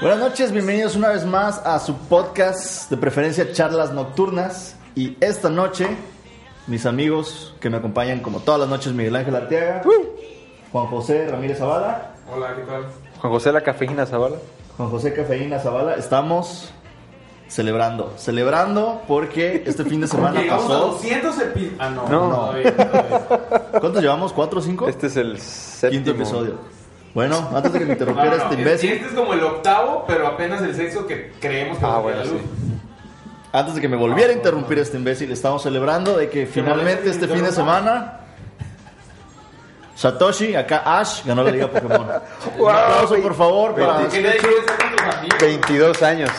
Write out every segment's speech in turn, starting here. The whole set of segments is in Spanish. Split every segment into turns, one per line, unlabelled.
Buenas noches, bienvenidos una vez más a su podcast de preferencia Charlas Nocturnas. Y esta noche, mis amigos que me acompañan como todas las noches, Miguel Ángel Arteaga, Juan José Ramírez Zavala,
Hola, ¿qué tal?
Juan José la cafeína Zavala.
Juan José Cafeína Zavala, estamos celebrando, celebrando porque este fin de semana
Llegamos a
pasó.
200 episodios. Ah, no.
No.
todavía, todavía.
¿Cuántos llevamos? ¿Cuatro o cinco?
Este es el séptimo
Quinto episodio. Bueno, antes de que me
No,
interrumpiera
no, no,
este
es-
imbécil,
Este es como el octavo, pero apenas el sexto que creemos que
Ah,
va a
bueno,
la luz.
antes de que me volviera a interrumpir este imbécil, estamos celebrando de que finalmente este fin de semana Satoshi, acá Ash, ganó la Liga Pokémon. Un aplauso, por favor, para
¿Por qué nadie quiere estar con tus amigos?
22 años.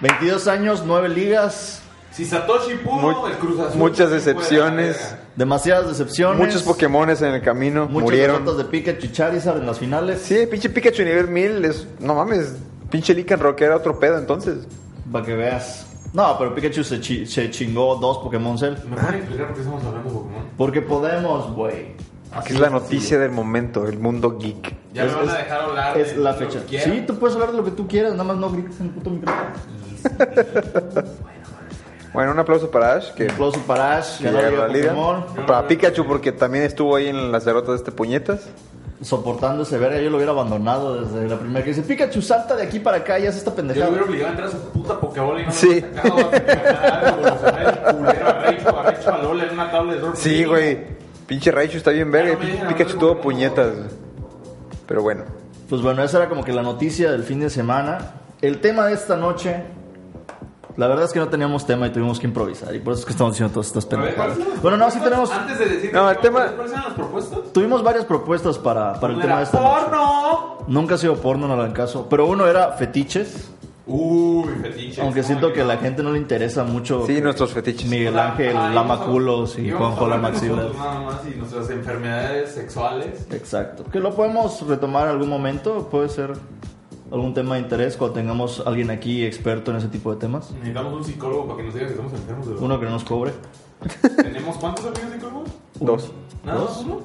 22 años, 9 ligas,
Si Satoshi pudo,
Mu-
el Cruz Azul.
muchas decepciones.
demasiadas decepciones.
Muchos Pokémones en el camino.
Muchas
murieron.
de Pikachu y Charizard en las finales.
Sí, pinche Pikachu nivel 1000 es. No mames. Pinche Lican Rock era otro pedo entonces.
Para que veas. No, pero Pikachu se, chi- se chingó dos Pokémon Cell.
¿Me pueden explicar por qué estamos hablando de Pokémon?
Porque podemos, güey.
Aquí es la noticia del momento, el mundo geek.
Ya
Es-
me van a dejar hablar.
Es
de
la
lo que
fecha. Sí, tú puedes hablar de lo que tú quieras, nada más no grites en el puto micrófono.
Bueno, un aplauso para Ash, que
Un aplauso para Ash,
que
ganó la
ganó la
Liga
liga.
Pokémon.
Para Pikachu, porque también estuvo ahí en las derrotas de este puñetas.
Soportando ese verga, yo lo hubiera abandonado desde la primera que dice Pikachu, salta de aquí para acá y haz esta
Yo lo
pendejada.
hubiera obligado a entrar a su puta Pokéball y no
Sí.
me sacado a ganar, evolucionar el culero a Raichu, a Raichu a Lola en una tabla de surf.
Sí, güey. Pinche Raichu está bien verga.
Ya no
Pikachu tuvo puñetas. Pero bueno.
Pues bueno, esa era como que la noticia del fin de semana. El tema de esta noche, la verdad es que no teníamos tema y tuvimos que improvisar. Y por eso es que estamos haciendo todas estas pendejadas.
¿cuáles son las
Bueno, no, sí tenemos,
Antes de decir
No,
que-
el tema-
¿Cuáles eran las propuestas?
tuvimos varias propuestas para, para el tema de esta noche.
porno.
Nunca ha sido porno, no lo hagan caso. Pero uno era fetiches.
Uy, fetiches.
Aunque
¿cómo
siento que a la gente no le interesa mucho.
Sí, nuestros fetiches.
Miguel Ángel, Lama
íbamos a-
Culos y
íbamos a
Juanjo la
hablar de
Maxila.
nosotros Nada más y nuestras enfermedades sexuales.
Exacto. Que lo podemos retomar en algún momento. Puede ser algún tema de interés cuando tengamos alguien aquí experto en ese tipo de temas.
Necesitamos un psicólogo para que nos diga si estamos enfermos de.
Uno que no nos cobre.
¿Tenemos cuántos amigos psicólogos?
Dos.
¿Nada
¿Dos?
más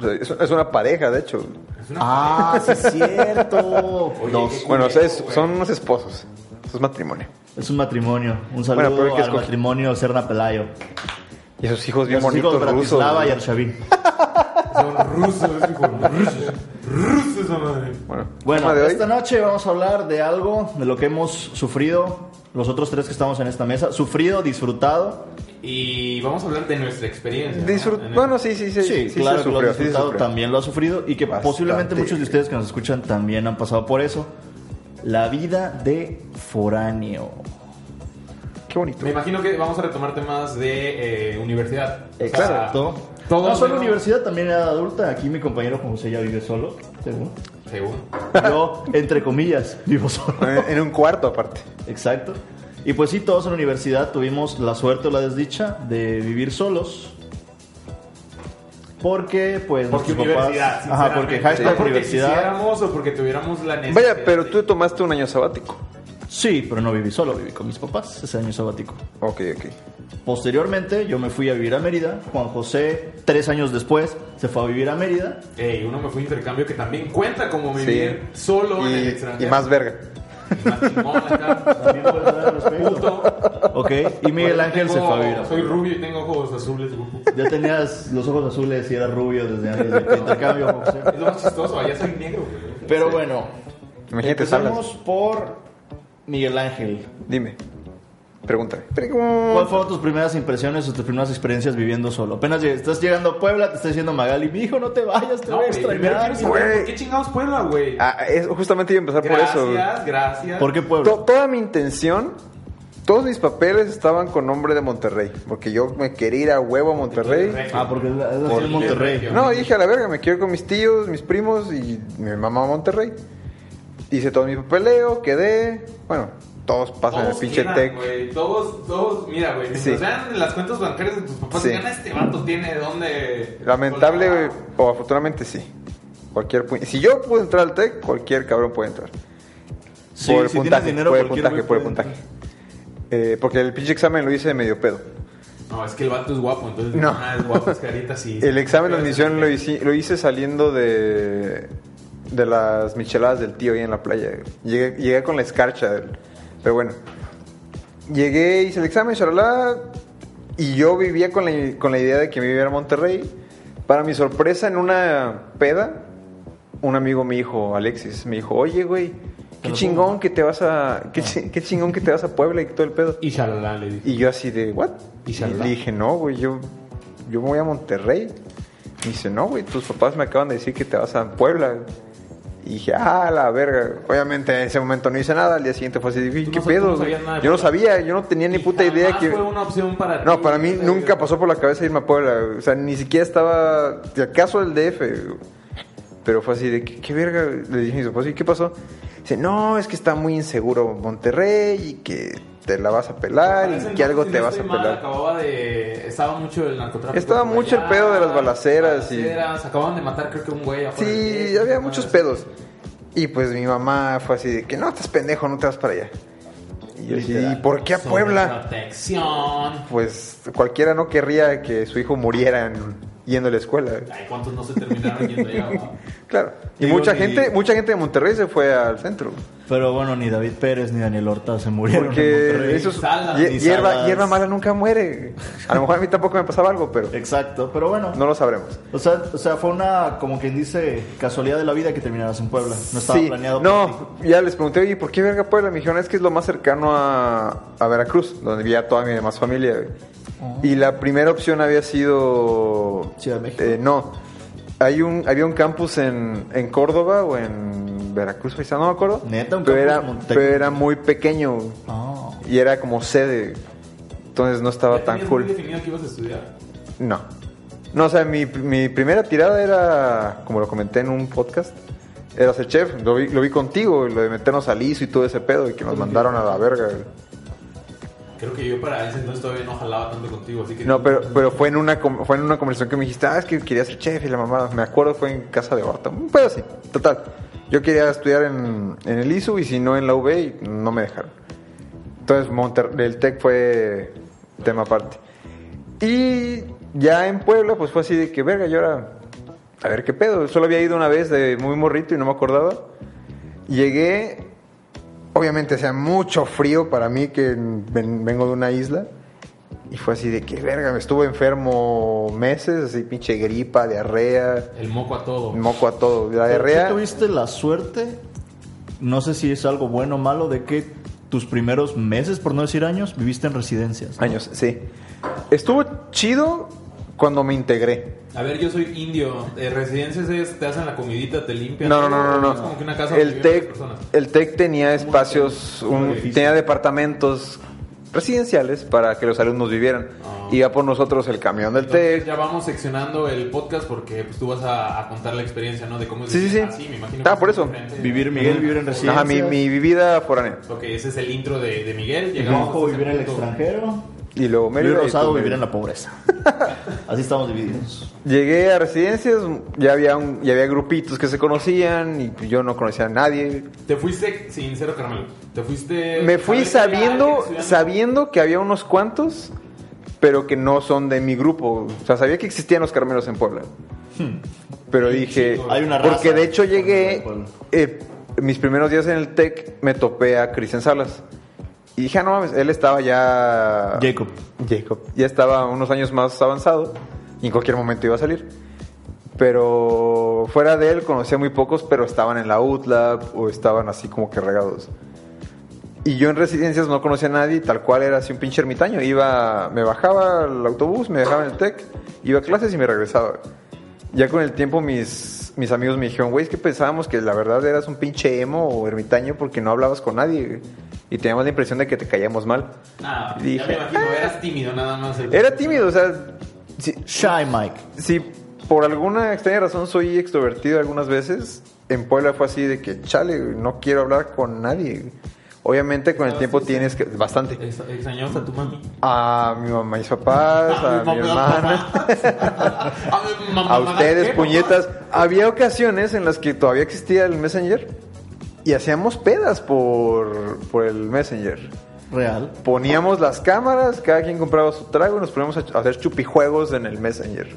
uno?
Es, es una pareja, de hecho.
Es una
Ah, sí es cierto.
Oye,
Dos.
Bueno, o sea, es-
culero, güey.
son unos esposos. Eso es matrimonio.
Es un matrimonio. Un saludo
Bueno, pero ¿qué
al matrimonio Serna Pelayo.
Y esos hijos bien
hijos
bonitos rusos.
Bratislava y Arshavin.
Son rusos, es hijo rusos. Rusos esa madre.
Bueno,
Bueno, esta noche vamos a hablar de algo de lo que hemos sufrido los otros tres que estamos en esta mesa. Sufrido, disfrutado.
Y vamos a hablar de nuestra experiencia. ¿no?
Disfrut-
el-
Bueno, sí, sí, sí.
Sí,
sí
claro
se
lo
sufrió,
ha
sí se
disfrutado,
sufrió.
también lo ha sufrido y que
Bastante.
posiblemente muchos de ustedes que nos escuchan también han pasado por eso. La vida de foráneo.
Qué bonito.
Me imagino que vamos a retomar temas de eh, universidad. O sea,
Exacto.
Todo
no solo universidad, también edad adulta. Aquí mi compañero Juan José ya vive solo, según.
Según.
Yo, entre comillas, vivo solo.
En un cuarto, aparte.
Exacto. Y pues sí, todos en la universidad tuvimos la suerte o la desdicha de vivir solos. Porque, pues,
Porque
nuestros papás.
universidad.
Ajá, porque hashtag
porque
universidad.
quisiéramos o porque tuviéramos la necesidad.
Vaya, pero tú tomaste un año sabático.
Sí, pero no viví solo, viví con mis papás ese año sabático.
Ok, ok.
Posteriormente, yo me fui a vivir a Mérida. Juan José, tres años después, se fue a vivir a Mérida.
Ey, uno me fue a intercambio que también cuenta como
Sí.
vivir solo en el
Y,
extranjero.
y más verga.
Y más acá.
También dar. Ok, y Miguel Ángel se fue a vivir. a
Soy rubio y tengo ojos azules.
Ya tenías los ojos azules y era rubio desde antes del intercambio, José.
Es lo más chistoso, allá soy negro. güey.
Pero bueno,
Imagínate,
empecemos
salas.
por Miguel Ángel.
Dime. Pregúntame.
¿Cuáles fueron tus primeras impresiones o tus primeras experiencias viviendo solo? Apenas estás llegando a Puebla, te está diciendo Magali, mi hijo, no te vayas, te
No,
voy a extrañar.
quiero saber
güey.
¿Por qué chingados Puebla, güey?
Ah, es, justamente iba a empezar por eso.
Gracias, gracias.
¿Por qué Puebla?
To- toda mi intención, todos mis papeles estaban con nombre de Monterrey, porque yo me quería ir a huevo a Monterrey.
Ah, porque es la- es la ciudad de Monterrey.
No, dije a la verga, me quiero ir con mis tíos, mis primos y mi mamá a Monterrey. Hice todo mi papeleo, quedé. Bueno, todos pasan el pinche
quedan,
tech.
güey, Todos, todos, mira, güey.
Sí.
vean las cuentas bancarias de tus papás,
Sí.
este vato tiene dónde.
Lamentable,
colgar".
güey, o afortunadamente sí. Cualquier si yo pude entrar al tech, cualquier cabrón puede entrar.
Sí,
por el
si tienes
puntaje,
dinero,
por el puntaje, por el puntaje. Eh, porque el pinche examen lo hice de medio pedo.
No, es que el vato es guapo, entonces.
No.
Ah, es guapo, es carita, sí.
El examen de admisión lo hice, lo hice saliendo de, de las micheladas del tío ahí en la playa. Llegué, llegué con la escarcha. del- pero bueno. Llegué, hice el examen, charalá, y yo vivía con la, con la idea de que me iba a Monterrey. Para mi sorpresa, en una peda, un amigo me dijo, Alexis, me dijo, oye, güey, qué chingón que te vas a... Qué, qué chingón que te vas a Puebla y todo el pedo.
Y shalala, le dije.
Y yo así de, ¿what?
¿Y
Y le dije, no, güey, yo, yo me voy a Monterrey. Y dice, no, güey, tus papás me acaban de decir que te vas a Puebla. Y dije, ah, la verga. Obviamente en ese momento no hice nada. Al día siguiente fue así, dije, ¿qué
no-
pedo?
no
güey?"
sabías nada de
yo no sabía, yo no tenía ni puta idea que...
fue una opción para ti.
No, para mí nunca pasó por la cabeza irme a Puebla. O sea, ni siquiera estaba, si acaso el DF. Pero fue así de, ¿qué, qué verga? Le dije a papás, ¿y qué pasó? Dice, no, es que está muy inseguro Monterrey y que te la vas a pelar y que algo te vas a pelar.
Acababa de. Estaba mucho el narcotráfico.
Estaba mucho el pedo de las balaceras y-
balaceras, Acababan de matar, creo que un güey.
Sí, había muchos pedos. Y pues mi mamá fue así de que no, estás pendejo, no te vas para allá. Y yo así, ¿y por qué a. Puebla?
Protección.
Pues cualquiera no querría que su hijo muriera en- yendo a la escuela.
Ay, ¿cuántos no se terminaron yendo allá?
Claro. Y
Digo,
mucha
ni-
gente, mucha gente de Monterrey se fue al centro.
Pero bueno, ni David Pérez ni Daniel Horta se murieron en
Porque
Monterrey.
esos
Salas.
hie-
Ni
hierba, mala nunca muere. A lo mejor a mí tampoco me pasaba algo, pero
Exacto, pero bueno.
no lo sabremos.
O sea, o sea, fue una, como quien dice, casualidad de la vida que terminaras en Puebla. No estaba
Sí,
planeado ti.
no, ya les pregunté, oye, ¿por qué verga Puebla? Me dijeron, es que es lo más cercano a, a Veracruz, donde vivía toda mi demás familia. güey. Y la primera opción había sido...
Ciudad de México.
eh, no, hay un, había un campus en, en Córdoba o en Veracruz, quizá, no me acuerdo.
Neta, un
pero
campus
era, pero era muy pequeño
Ah.
y era como sede. Entonces no estaba tan cool.
muy definido que ibas a estudiar.
No. No, o sea, mi, mi primera tirada era, como lo comenté en un podcast, era ser chef. Lo vi, lo vi contigo, lo de meternos al ISO y todo ese pedo y que nos mandaron a la verga.
Creo que yo para ese entonces todavía no jalaba tanto contigo, así que...
No, pero, pero fue en una fue en una conversación que me dijiste, ah, es que quería ser chef y la mamá, me acuerdo, fue en casa de Horta. Un pedo así, total. Yo quería estudiar en, en el ISU y si no en la UB y no me dejaron. Entonces Monter el TEC fue tema aparte. Y ya en Puebla, pues fue así de que, verga, yo ahora, a ver qué pedo. Solo había ido una vez de muy morrito y no me acordaba. Llegué, obviamente hacía mucho frío para mí que ven- vengo de una isla. Y fue así de que, verga, me estuve enfermo meses, así pinche gripa, diarrea,
El moco a todo.
moco a todo. La diarrea...
tú tuviste la suerte, no sé si es algo bueno o malo, de que tus primeros meses, por no decir años, viviste en residencias. ¿no?
Años, sí. Estuvo chido cuando me integré.
A ver, yo soy indio. Eh, residencias es, te hacen la comidita, te limpian.
No, no, no, no,
Es como que una casa
El TEC,
personas.
el TEC tenía espacios,
un
tenía departamentos residenciales para que los alumnos vivieran.
Ah.
Iba por nosotros el camión del
Entonces,
TEC.
ya vamos seccionando el podcast porque pues, tú vas a, a contar la experiencia, ¿no? De cómo es
Sí, sí,
vivir
sí.
así, me imagino.
Ah, por
es
eso.
diferente.
Vivir Miguel, vivir en residencias.
Ajá, mi, mi vida foránea.
Ok, ese es el intro de, de Miguel. Llegamos hasta
vivir en
ese
el
punto.
extranjero.
Y luego
Luis
Mérida y
Rosado,
tú,
vivir en la pobreza. Así estamos divididos.
Llegué a residencias, ya había, un, ya había grupitos que se conocían y yo no conocía a nadie.
Te fuiste sin cero caramelo. Te fuiste.
Me fui
¿sabes que había
sabiendo, sabiendo que había unos cuantos, pero que no son de mi grupo. O sea, sabía que existían los caramelos en Puebla. Pero dije,
chico.
Hay una raza
porque de hecho llegué, eh, mis primeros días en el TEC me topé a Cristian Salas. Y dije, ah, no mames, él estaba ya...
Jacob.
Jacob. Ya estaba unos años más avanzado y en cualquier momento iba a salir. Pero fuera de él conocía muy pocos, pero estaban en la UTLAB o estaban así como que regados. Y yo en residencias no conocía a nadie, tal cual era así un pinche ermitaño. Iba, me bajaba al autobús, me dejaba en el TEC, iba a clases y me regresaba. Ya con el tiempo mis, mis amigos me dijeron, güey, es que pensábamos que la verdad eras un pinche emo o ermitaño porque no hablabas con nadie. güey". Y teníamos la impresión de que te caíamos mal.
Ah,
Dije,
ya me imagino, eras tímido nada más. el-
Era tímido, o sea, si,
Shy Mike.
si por alguna extraña razón soy extrovertido algunas veces, en Puebla fue así de que, chale, no quiero hablar con nadie. Obviamente con el
Ah,
tiempo
sí, sí.
tienes que, bastante.
Ex- Extrañabas a tu mami.
A mi mamá y mis papás, a mi hermana.
a mi mamá,
A ustedes,
¿qué,
puñetas. Había ocasiones en las que todavía existía el Messenger y hacíamos pedas por, por el Messenger.
Real.
Poníamos las cámaras, cada quien compraba su trago y nos poníamos a hacer chupijuegos en el Messenger.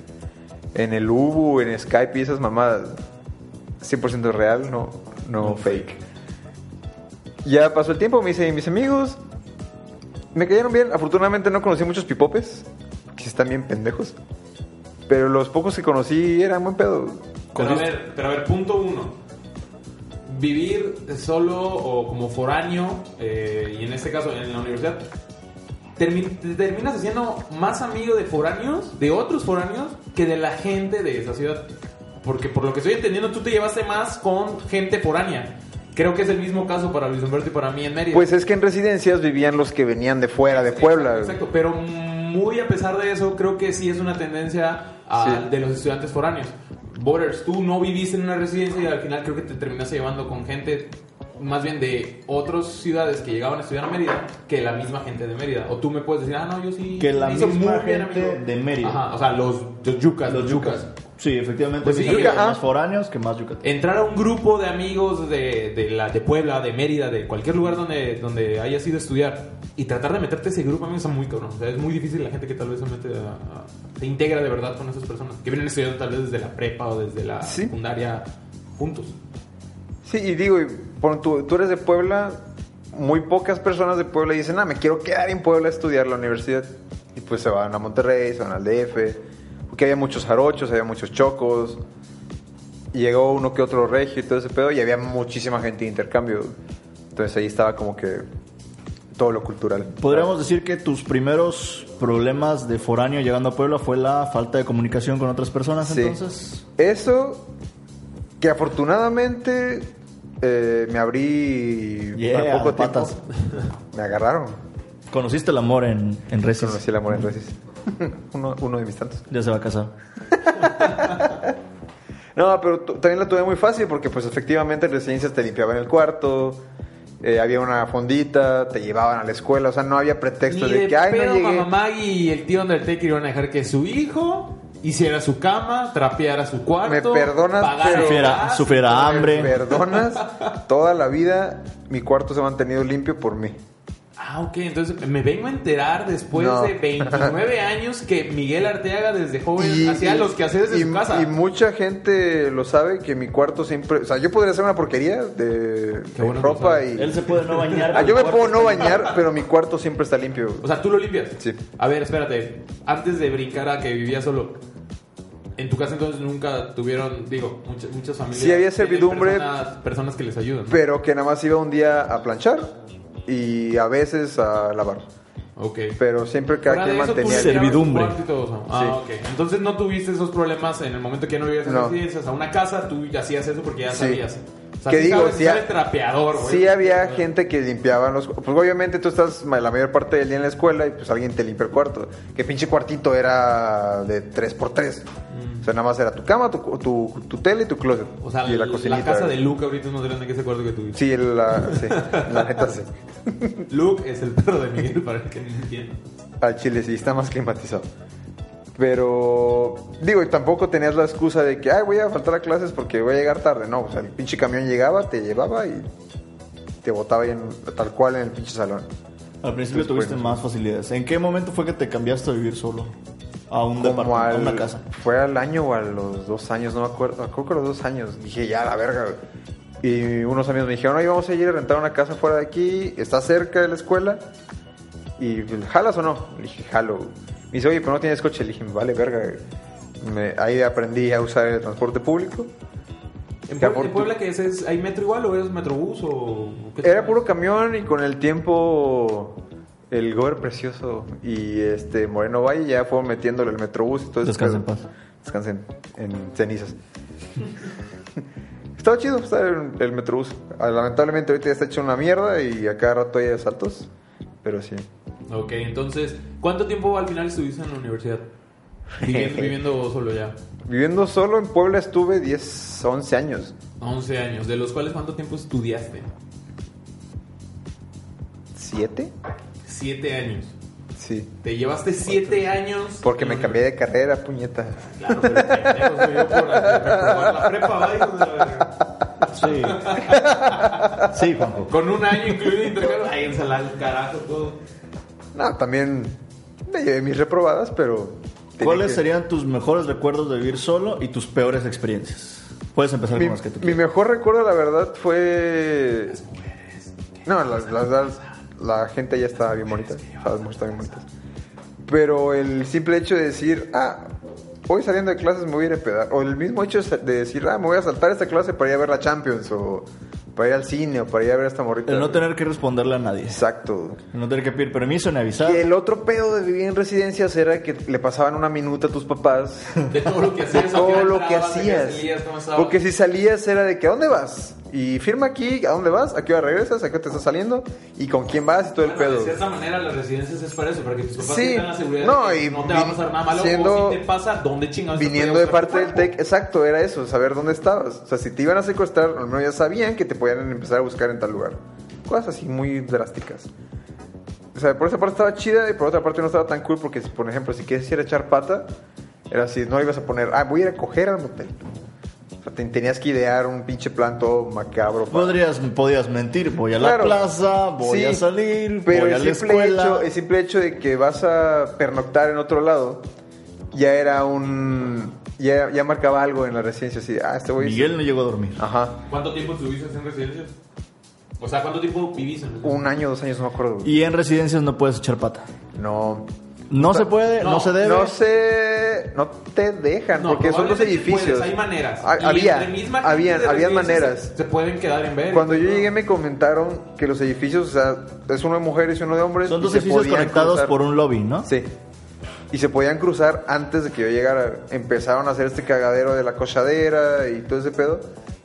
En el Ubu, en Skype y esas mamadas. 100% real, no, no fake. Ya pasó el tiempo, me hice mis amigos. Me cayeron bien. Afortunadamente no conocí muchos pipopes, que están bien pendejos. Pero los pocos que conocí eran buen pedo.
Pero a ver, pero a ver, punto uno. Vivir solo o como foráneo, eh, y en este caso en la universidad, termi- te terminas haciendo más amigo de foráneos, de otros foráneos, que de la gente de esa ciudad. Porque por lo que estoy entendiendo, tú te llevaste más con gente foránea. Creo que es el mismo caso para Luis Humberto y para mí en Mérida.
Pues es que en residencias vivían los que venían de fuera, de Puebla.
Exacto, pero muy a pesar de eso, creo que sí es una tendencia a-
Sí.
de los estudiantes foráneos. Borders, tú no viviste en una residencia y al final creo que te terminaste llevando con gente más bien de otras ciudades que llegaban a estudiar a Mérida que la misma gente de Mérida. O tú me puedes decir, ah, no, yo sí.
Que la misma
bien
gente de Mérida.
Ajá, o sea, los, los yucas.
Los yucas. Sí, efectivamente.
Pues
mis
sí,
amigos
yuca,
más foráneos que más yucatecos.
Entrar a un grupo de amigos de, de, la, de Puebla, de Mérida, de cualquier lugar donde, donde hayas ido a estudiar y tratar de meterte a ese grupo a mí me está muy cabrón. O sea, es muy difícil la gente que tal vez se mete a, a- se integra de verdad con esas personas que vienen estudiando tal vez desde la prepa o desde la
Sí.
secundaria juntos.
Sí, y digo, y tú eres de Puebla, muy pocas personas de Puebla dicen, ah, me quiero quedar en Puebla a estudiar la universidad. Y pues se van a Monterrey, se van al DF, porque había muchos jarochos, había muchos chocos. Y llegó uno que otro regio y todo ese pedo, y había muchísima gente de intercambio. Entonces ahí estaba como que todo lo cultural.
Podríamos decir que tus primeros problemas de foráneo llegando a Puebla fue la falta de comunicación con otras personas,
Sí.
entonces.
Eso, que afortunadamente eh, me abrí
Yeah,
poco
de patas.
tiempo. Me agarraron.
Conociste el amor en, en Resis.
Conocí el amor en Resis. uno, uno de mis tantos.
Ya se va a casar.
No, pero también lo tuve muy fácil porque pues efectivamente en residencias te limpiaban el cuarto, eh, había una fondita, te llevaban a la escuela, o sea, no había pretexto
Ni
de,
de
que, ay, no llegué.
Mamá Maggie y el tío Undertaker iban a dejar que su hijo hiciera su cama, trapeara su cuarto.
Me perdonas,
pagara
pero-
Sufriera, sufriera
Me
hambre.
perdonas, toda la vida mi cuarto se ha mantenido limpio por mí.
Ah, ok, entonces me vengo a enterar después
No.
de 29 años que Miguel Arteaga desde joven hacía los quehaceres de
y-
su casa.
Y mucha gente lo sabe que mi cuarto siempre, o sea, yo podría hacer una porquería de, ropa y
Él se puede no bañar.
Ah, yo me puedo no bañar, pero mi cuarto siempre está limpio.
O sea, tú lo limpias.
Sí.
A ver, espérate. Antes de brincar a que vivía solo, en tu casa entonces nunca tuvieron, digo, muchas, muchas familias.
Sí, había servidumbre.
Personas, personas que les ayudan. ¿no?
Pero que nada más iba un día a planchar y a veces a lavar.
Ok.
Pero siempre cada quien mantenía...
Servidumbre.
cuarto y todo eso. Ah,
Sí.
ok. Entonces no tuviste esos problemas en el momento que ya no vivías en
No.
residencias. A una casa tú ya hacías eso porque ya
Sí.
sabías. Sea,
Que digo,
sabes
sí
usar
ha-
el trapeador, güey.
Sí había gente que limpiaba los... Pues obviamente tú estás la mayor parte del día en la escuela y pues alguien te limpia el cuarto. Que pinche cuartito era de 3x3. O sea, nada más era tu cama, tu, tu, tu tele y tu closet.
O sea,
y la
casa de Luke ahorita es más grande que ese cuarto que tuviste.
Sí, la, sí, la neta sí.
Luke es el perro de Miguel, para el que no entienda.
Al chile sí, está más climatizado. Pero, digo, y tampoco tenías la excusa de que, ay, voy a faltar a clases porque voy a llegar tarde. No, o sea, el pinche camión llegaba, te llevaba y te botaba en, tal cual en el pinche salón.
Al principio tuviste más facilidades. ¿En qué momento fue que te cambiaste a vivir solo? A un departamento, a
al,
una casa.
Fue al año o a los dos años, no me acuerdo. Creo que a los dos años. Dije, ya, la verga. Y unos amigos me dijeron, oye, vamos a ir a rentar una casa fuera de aquí, está cerca de la escuela. Y, ¿jalas o no? Le dije, jalo. Me dice, oye, pero no tienes coche. Le dije, vale, verga. güey". Me- ahí aprendí a usar el transporte público.
¿En,
Que
Puebla, en Puebla qué es, es? ¿Hay metro igual o es metrobús o qué
Era puro camión y con el tiempo el gober precioso y este Moreno Valle ya fueron metiéndole el metrobús y todo eso.
Descansa en paz.
Descansen en cenizas. Estaba chido estar en el Metrobús. Ah, Lamentablemente ahorita ya está hecho una mierda y a cada rato hay asaltos. Pero sí.
Ok, entonces, ¿cuánto tiempo al final estuviste en la universidad? Viviendo, viviendo solo ya.
Viviendo solo en Puebla estuve 10, 11 años.
11 años, de los cuales ¿cuánto tiempo estudiaste?
¿Siete?
7 años.
Sí.
Te llevaste 7 años.
Porque me cambié de carrera, puñeta.
Claro, pero pendejo soy yo por reprobar la prepa, ¿va? Hijo de la verga.
Sí. Sí, Juanjo.
Con un año incluido intercambio. Ahí ensalada el carajo todo.
No, también me llevé mis reprobadas, pero...
¿Cuáles
que-
serían tus mejores recuerdos de vivir solo y tus peores experiencias? Puedes empezar
Mi,
con las que tú
mi
quieras.
mejor recuerdo, la verdad, fue... No, la, la verdad, la gente ya estaba bien bonita. Las mujeres estaban bien bonitas. Pero el simple hecho de decir, ah, hoy saliendo de clases me voy a ir a pedar. O el mismo hecho de decir, ah, me voy a saltar esta clase para ir a ver la Champions. O para ir al cine. O para ir a ver a esta morrita.
El no tener que responderle a nadie.
Exacto.
El no tener que pedir permiso ni avisar.
Y el otro pedo de vivir en residencias era que le pasaban una minuta a tus papás
De todo lo que hacías.
todo lo que hacías. Porque si salías era de que ¿a dónde vas? Y firma aquí, ¿a dónde vas? ¿A qué hora regresas? ¿A qué hora te estás saliendo? ¿Y con quién vas? Y todo el pedo.
De cierta manera, las residencias es para eso, para que tus papás
Sí.
tengan la seguridad
No,
de que
y
no te va a pasar nada malo.
siendo-
o si te pasa, ¿dónde chingados
Viniendo de parte del? TEC, exacto, era eso, saber dónde estabas. O sea, si te iban a secuestrar, al menos ya sabían que te podían empezar a buscar en tal lugar. Cosas así muy drásticas. O sea, por esa parte estaba chida y por otra parte no estaba tan cool porque, por ejemplo, si quieres ir a echar pata, era así, no ibas a poner, ah, voy a ir a coger al motel. O sea, te- tenías que idear un pinche plan todo macabro. para-
Podrías, podías mentir, voy a la plaza, voy
Sí,
a salir,
pero
voy a
el
la
simple,
escuela.
hecho, el simple hecho de que vas a pernoctar en otro lado ya era un ya, ya marcaba algo en la residencia así ah este
Miguel no llegó a dormir.
ajá
¿Cuánto tiempo estuviste en residencias? O sea, ¿cuánto tiempo vivís en residencias?
un año dos años no me acuerdo.
Y en residencias no puedes echar pata.
no
No se puede, no,
No,
se debe.
no no te dejan
No,
porque son
sí
edificios
puedes, hay maneras.
Ha-
Y
había
gente
habían maneras
Se, pueden quedar en ver.
cuando yo llegué me comentaron que los edificios o sea es uno de mujeres y uno de hombres
Son
y
dos
se
edificios
podían
conectados
cruzar.
por un lobby, ¿no?
Sí. Y se podían cruzar antes de que yo llegara. Empezaron a hacer este cagadero de la cochadera y todo ese pedo.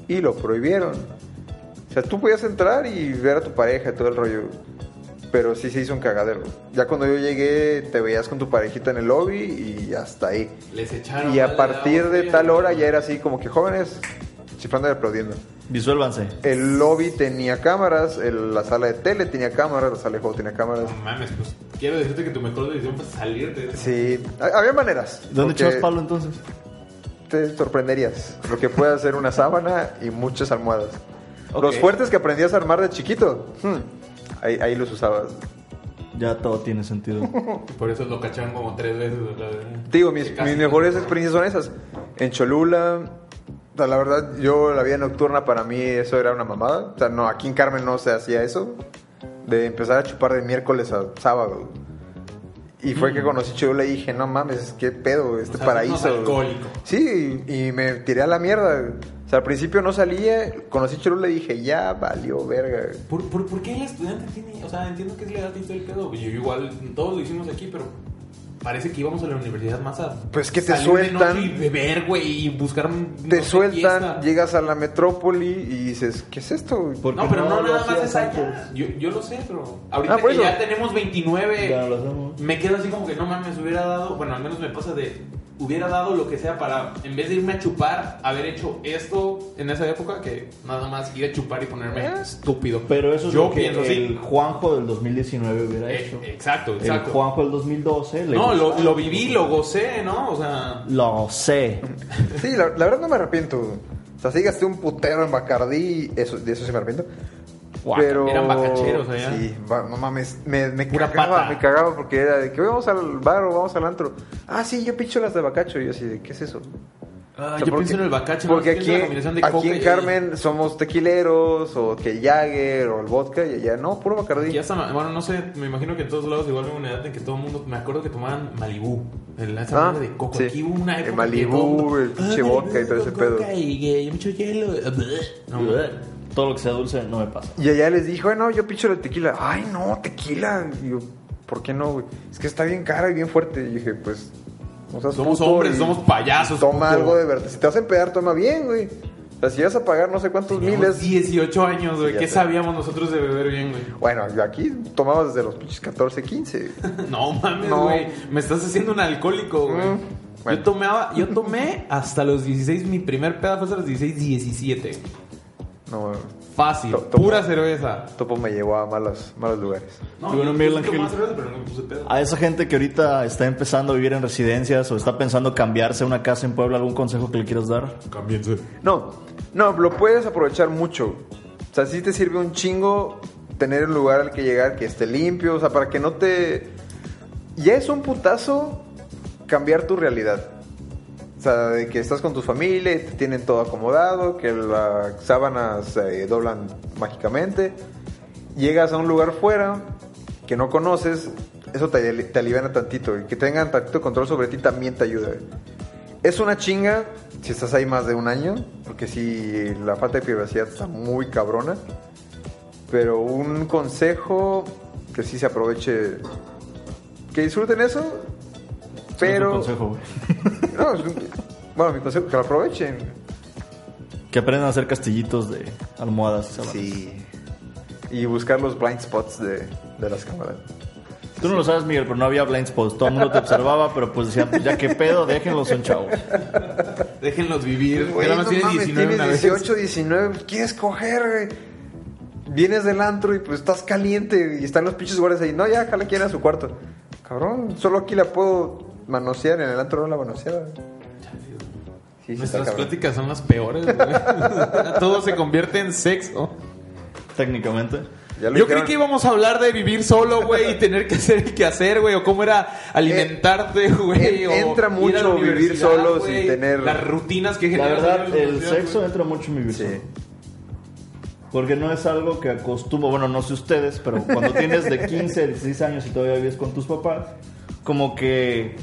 Y lo prohibieron. O sea, tú podías entrar y ver a tu pareja y todo el rollo. Pero sí se hizo un cagadero. Ya cuando yo llegué, te veías con tu parejita en el lobby y hasta ahí.
Les echaron.
Y a partir de tal hora ya era así como que jóvenes chiflando y aplaudiendo.
Disuélvanse.
El lobby tenía cámaras, el- la sala de tele tenía cámaras, la sala de juego tenía cámaras.
No mames, pues quiero decirte que tu mejor decisión fue salirte. de eso.
Sí, ha- había maneras.
¿Dónde
porque-
echabas palo entonces?
te sorprenderías lo que puede hacer una sábana y muchas almohadas.
Ok.
Los fuertes que aprendías a armar de chiquito, hmm, ahí, ahí los usabas.
Ya todo tiene sentido.
Por eso lo cacharon como tres veces.
Te Digo, mis, mis mejores experiencias son esas. En Cholula, la verdad, yo la vida nocturna para mí eso era una mamada. O sea, no, aquí en Carmen no se hacía eso. De empezar a chupar de miércoles a sábado. Y fue que conocí Cholula y dije, no mames, qué pedo, este
Mm. O sea,
paraíso.
sos alcohólico.
Sí, y, y me tiré a la mierda. O sea, al principio no salía, conocí Cholula y dije, ya valió verga.
¿Por, por, por qué el estudiante tiene.? O sea, entiendo que es la edad y todo el pedo. Yo, igual, todos lo hicimos aquí, pero. Parece que íbamos a la universidad más a.
Pues que te
salir de
sueltan.
noche Y beber, güey, y buscar.
Te
no
sueltan, llegas a la metrópoli y dices, ¿qué es esto?
No, pero no, nada más es allá. Yo, yo lo sé, pero. Ahorita
Ah,
que ya tenemos 29.
Ya lo hacemos.
Me quedo así como que no mames, hubiera dado. Bueno, al menos me pasa de. Hubiera dado lo que sea para, en vez de irme a chupar, haber hecho esto en esa época, que nada más ir a chupar y ponerme
Eh.
estúpido.
Pero eso es
Yo
lo que
pienso
el. Juanjo del 2019 hubiera
Eh,
hecho.
exacto,
El
exacto.
Juanjo del 2012 le
No, lo, lo viví, lo gocé, ¿no? O sea.
Lo sé.
Sí, la, la verdad no me arrepiento. O sea, sí gasté un putero en Bacardí, eso, de eso sí me arrepiento. Pero...
eran bacacheros allá.
Sí, no mames, me, me
Pura
cagaba,
pata.
me cagaba porque era de que vamos al bar o vamos al antro. Ah, sí, yo picho las de bacacho. Y yo así de, ¿qué es eso?
Ah,
O sea,
yo
porque-
pienso en el bacacho.
Porque aquí,
de
aquí en
y-
Carmen somos tequileros o que el Jagger o el vodka y allá no, puro Bacardí.
Ya está, bueno, no sé, me imagino que en todos lados igual hubo una edad en que todo el mundo, me acuerdo que tomaban Malibú, el- esa
Ah,
de coco.
sí.
Aquí hubo una
El
época
Malibú,
todo mundo,
el pinche
"Ah,
vodka y todo ese pedo".
Y mucho hielo. No,
Todo lo que sea dulce no me pasa.
Y allá les dijo, no, yo picho la tequila. Ay, no, tequila. Y yo, ¿por qué no, güey? Es que está bien cara y bien fuerte. Y dije, pues,
Somos hombres, somos payasos,
Toma
puto.
algo de verdad. Si te vas a empedar, toma bien, güey. O sea, si vas a pagar no sé cuántos
Teníamos
miles.
18 años, güey. ¿Qué sabíamos nosotros de beber bien, güey?
Bueno, yo aquí tomaba desde los pinches 14, 15.
No mames,
No.
güey. Me estás haciendo un alcohólico, güey.
Mm, bueno.
Yo, tomaba, yo tomé hasta los 16, mi primer peda fue hasta los 16, 17.
No,
Fácil, pura cerveza.
Topo me llevó a malos, malos lugares.
No, yo cerveza, pero no me puse pedo.
A esa gente que ahorita está empezando a vivir en residencias o está pensando cambiarse a una casa en Puebla, ¿algún consejo que le quieras dar?
Cámbiense.
No, no, lo puedes aprovechar mucho. O sea, sí te sirve un chingo tener un lugar al que llegar que esté limpio, o sea, para que no te... Ya es un putazo cambiar tu realidad. O sea, de que estás con tu familia y te tienen todo acomodado, que las sábanas se doblan mágicamente. Llegas a un lugar fuera que no conoces, eso te, te aliviana tantito. Y que tengan tantito control sobre ti también te ayuda. Es una chinga si estás ahí más de un año, porque si la falta de privacidad está muy cabrona. Pero un consejo que sí se aproveche, que disfruten eso, pero...
Es un consejo.
No, es un- bueno, mi consejo que lo aprovechen.
Que aprendan a hacer castillitos de almohadas.
Sí. Y buscar los blind spots de, de las cámaras.
Tú no lo sabes, Miguel, pero no había blind spots. Todo el mundo te observaba, pero pues decían, ya que pedo, déjenlos, son chavos.
Déjenlos vivir.
Güey, no
tiene
mames,
19 una
tienes
vez.
18, 19, ¿quieres coger, güey? Vienes del antro y pues estás caliente y están los pinches guardias ahí. No, ya, jala quien a su cuarto. Cabrón, solo aquí la puedo manosear, en el antro no la manoseaba. Sí,
Nuestras pláticas son las peores, güey. Todo se convierte en sexo.
Técnicamente.
Yo
dijeron.
creí que íbamos a hablar de vivir solo, güey, y tener que hacer el que hacer, güey, o cómo era alimentarte, güey.
en-
o
entra
la
mucho vivir solo
güey,
sin tener-
Las rutinas que
La
generas
verdad,
la
el sexo entra mucho en mi vida.
Sí.
Porque no es algo que acostumbro, bueno, no sé ustedes, pero cuando tienes de 15, 16 años y todavía vives con tus papás, como que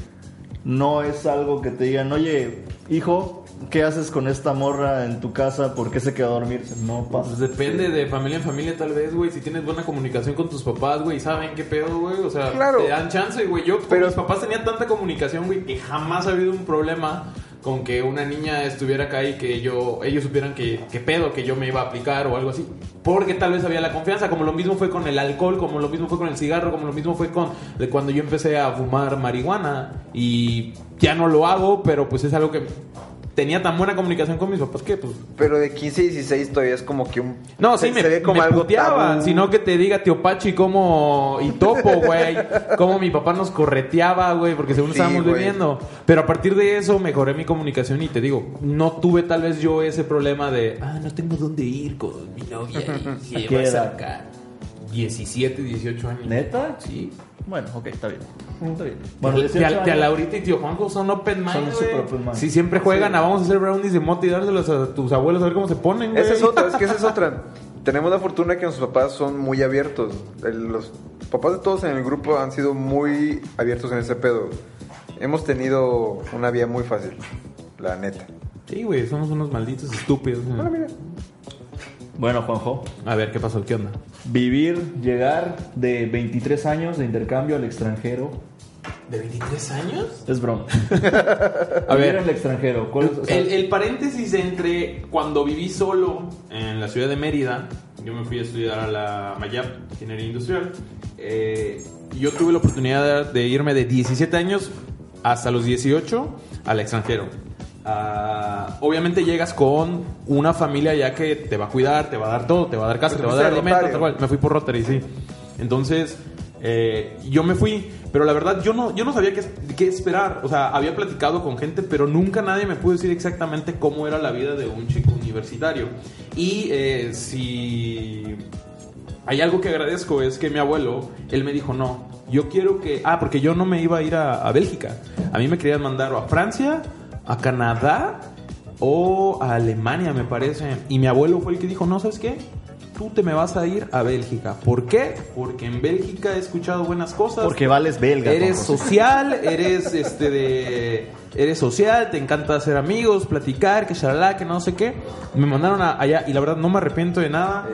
no es algo que te digan, oye, hijo, ¿qué haces con esta morra en tu casa? ¿Por qué se quedó a dormir? No
Pues
pasa.
depende de familia en familia, tal vez, güey. Si tienes buena comunicación con tus papás, güey, saben qué pedo, güey. O sea,
Claro.
te dan chance, güey. Yo con
Pero-
mis papás tenía tanta comunicación, güey, que jamás ha habido un problema con que una niña estuviera acá y que yo, ellos supieran que, que pedo que yo me iba a aplicar o algo así. Porque tal vez había la confianza, como lo mismo fue con el alcohol, como lo mismo fue con el cigarro, como lo mismo fue con de cuando yo empecé a fumar marihuana. Y ya no lo hago, pero pues es algo que tenía tan buena comunicación con mis papás que pues
Pero de 15 y 16 todavía es como que un...
no,
se,
sí, me,
se ve como
me
algo
puteaban,
tabú.
sino que te diga tío Pachi cómo... Y topo, güey. Cómo mi papá nos correteaba, güey, porque según
Sí,
estábamos
güey.
viviendo. Pero a partir de eso mejoré mi comunicación y te digo, no tuve tal vez yo ese problema de... Ah, no tengo dónde ir con mi novia y
¿Qué
llevas
edad?
Acá. 17, 18 años.
¿Neta?
Sí.
Bueno, ok, está bien. Está bien. Bueno, 18
tía, tía
años.
Laurita y tío Juanjo son open mind,
Son súper open mind.
Si siempre juegan a vamos a hacer brownies de mota y dárselos a tus abuelos a ver cómo se ponen, güey.
Esa es otra, es que esa es otra. Tenemos la fortuna que nuestros papás son muy abiertos. El- los papás de todos en el grupo han sido muy abiertos en ese pedo. Hemos tenido una vía muy fácil, la neta.
Sí, güey, somos unos malditos estúpidos.
Bueno, mira.
Bueno, Juanjo,
A ver, ¿qué pasó? ¿Qué onda?
vivir, llegar de 23 años de intercambio al extranjero
¿De 23 años?
es broma.
A
vivir
ver.
en el extranjero, ¿cuál es? o sea,
El, el paréntesis entre cuando viví solo en la ciudad de Mérida, yo me fui a estudiar a la Mayap, Ingeniería Industrial, eh, yo tuve la oportunidad de irme de 17 años hasta los 18 al extranjero. Ah, obviamente llegas con una familia ya que te va a cuidar, te va a dar todo, te va a dar casa, te va a dar alimento, tal cual. Me fui por Rotary, sí. Entonces, eh, yo me fui, pero la verdad yo no, yo no sabía qué, qué esperar. O sea, había platicado con gente, pero nunca nadie me pudo decir exactamente cómo era la vida de un chico universitario. Y eh, si hay algo que agradezco es que mi abuelo, él me dijo, no, yo quiero que... Ah, porque yo no me iba a ir a, a Bélgica. A mí me querían mandar o a Francia, a Canadá o a Alemania, me parece. Y mi abuelo fue el que dijo, no, ¿sabes qué? Tú te me vas a ir a Bélgica. ¿Por qué? Porque en Bélgica he escuchado buenas cosas.
Porque vales belga.
Eres social, eres este de eres social, te encanta hacer amigos, platicar, que shalala, que no sé qué. Me mandaron a- allá y la verdad no me arrepiento de nada.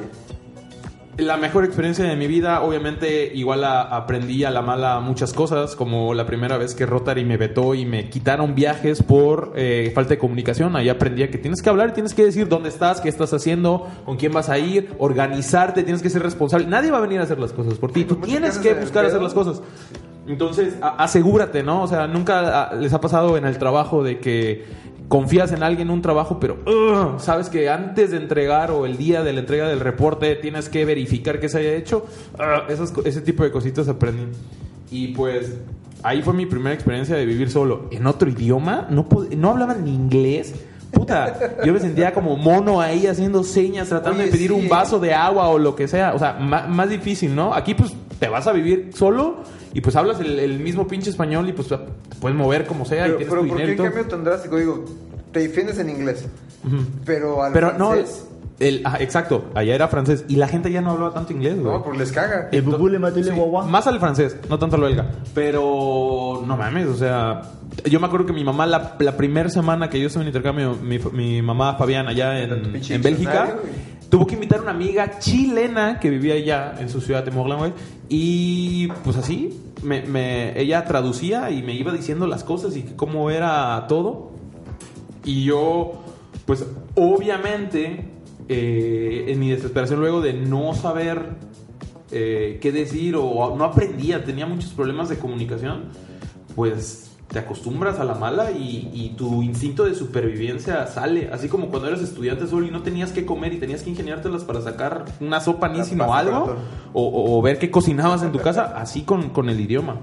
La mejor experiencia de mi vida, obviamente, igual a- aprendí a la mala muchas cosas, como la primera vez que Rotary me vetó y me quitaron viajes por eh, falta de comunicación. Ahí aprendí a que tienes que hablar, tienes que decir dónde estás, qué estás haciendo, con quién vas a ir, organizarte, tienes que ser responsable. Nadie va a venir a hacer las cosas por ti. Tú
¿Cómo te
tienes que buscar hacer las cosas. Entonces, asegúrate, ¿no? O sea, nunca ah, les ha pasado en el trabajo de que confías en alguien en un trabajo, pero sabes que antes de entregar o el día de la entrega del reporte tienes que verificar que se haya hecho. Esas co- ese tipo de cositas aprendí. Y pues ahí fue mi primera experiencia de vivir solo. En otro idioma, no, no hablaban ni inglés. Puta, yo me sentía como mono ahí haciendo señas, tratando
Oye,
de pedir
sí,
un
¿eh?
vaso de agua o lo que sea. O sea, ma- más difícil, ¿no? Aquí pues te vas a vivir solo y pues hablas el, el mismo pinche español y pues te puedes mover como sea y
Pero,
tienes
pero
tu
¿por qué
y
en
todo.
cambio tan drástico? Digo, te defiendes en inglés. Pero al
Pero no,
francés,
el, ah, exacto, allá era francés y la gente ya no hablaba tanto inglés, güey.
no, pues les caga.
El bubú le mató el guagua.
Más al francés, no tanto al belga. Pero no mames, o sea, yo me acuerdo que mi mamá, la, la primera semana que yo estuve en intercambio, mi, mi mamá Fabiana, allá en, en Bélgica. Tuvo que invitar a una amiga chilena que vivía allá en su ciudad de Morlan, güey. Y pues así, ella traducía y me iba diciendo las cosas y cómo era todo. Y yo, pues obviamente, eh, en mi desesperación luego de no saber eh, qué decir o no aprendía, tenía muchos problemas de comunicación, pues te acostumbras a la mala y, y tu instinto de supervivencia sale. Así como cuando eres estudiante solo y no tenías que comer y tenías que ingeniártelas para sacar una sopa nísima o algo, o- o ver qué cocinabas en tu casa, así con, con el idioma.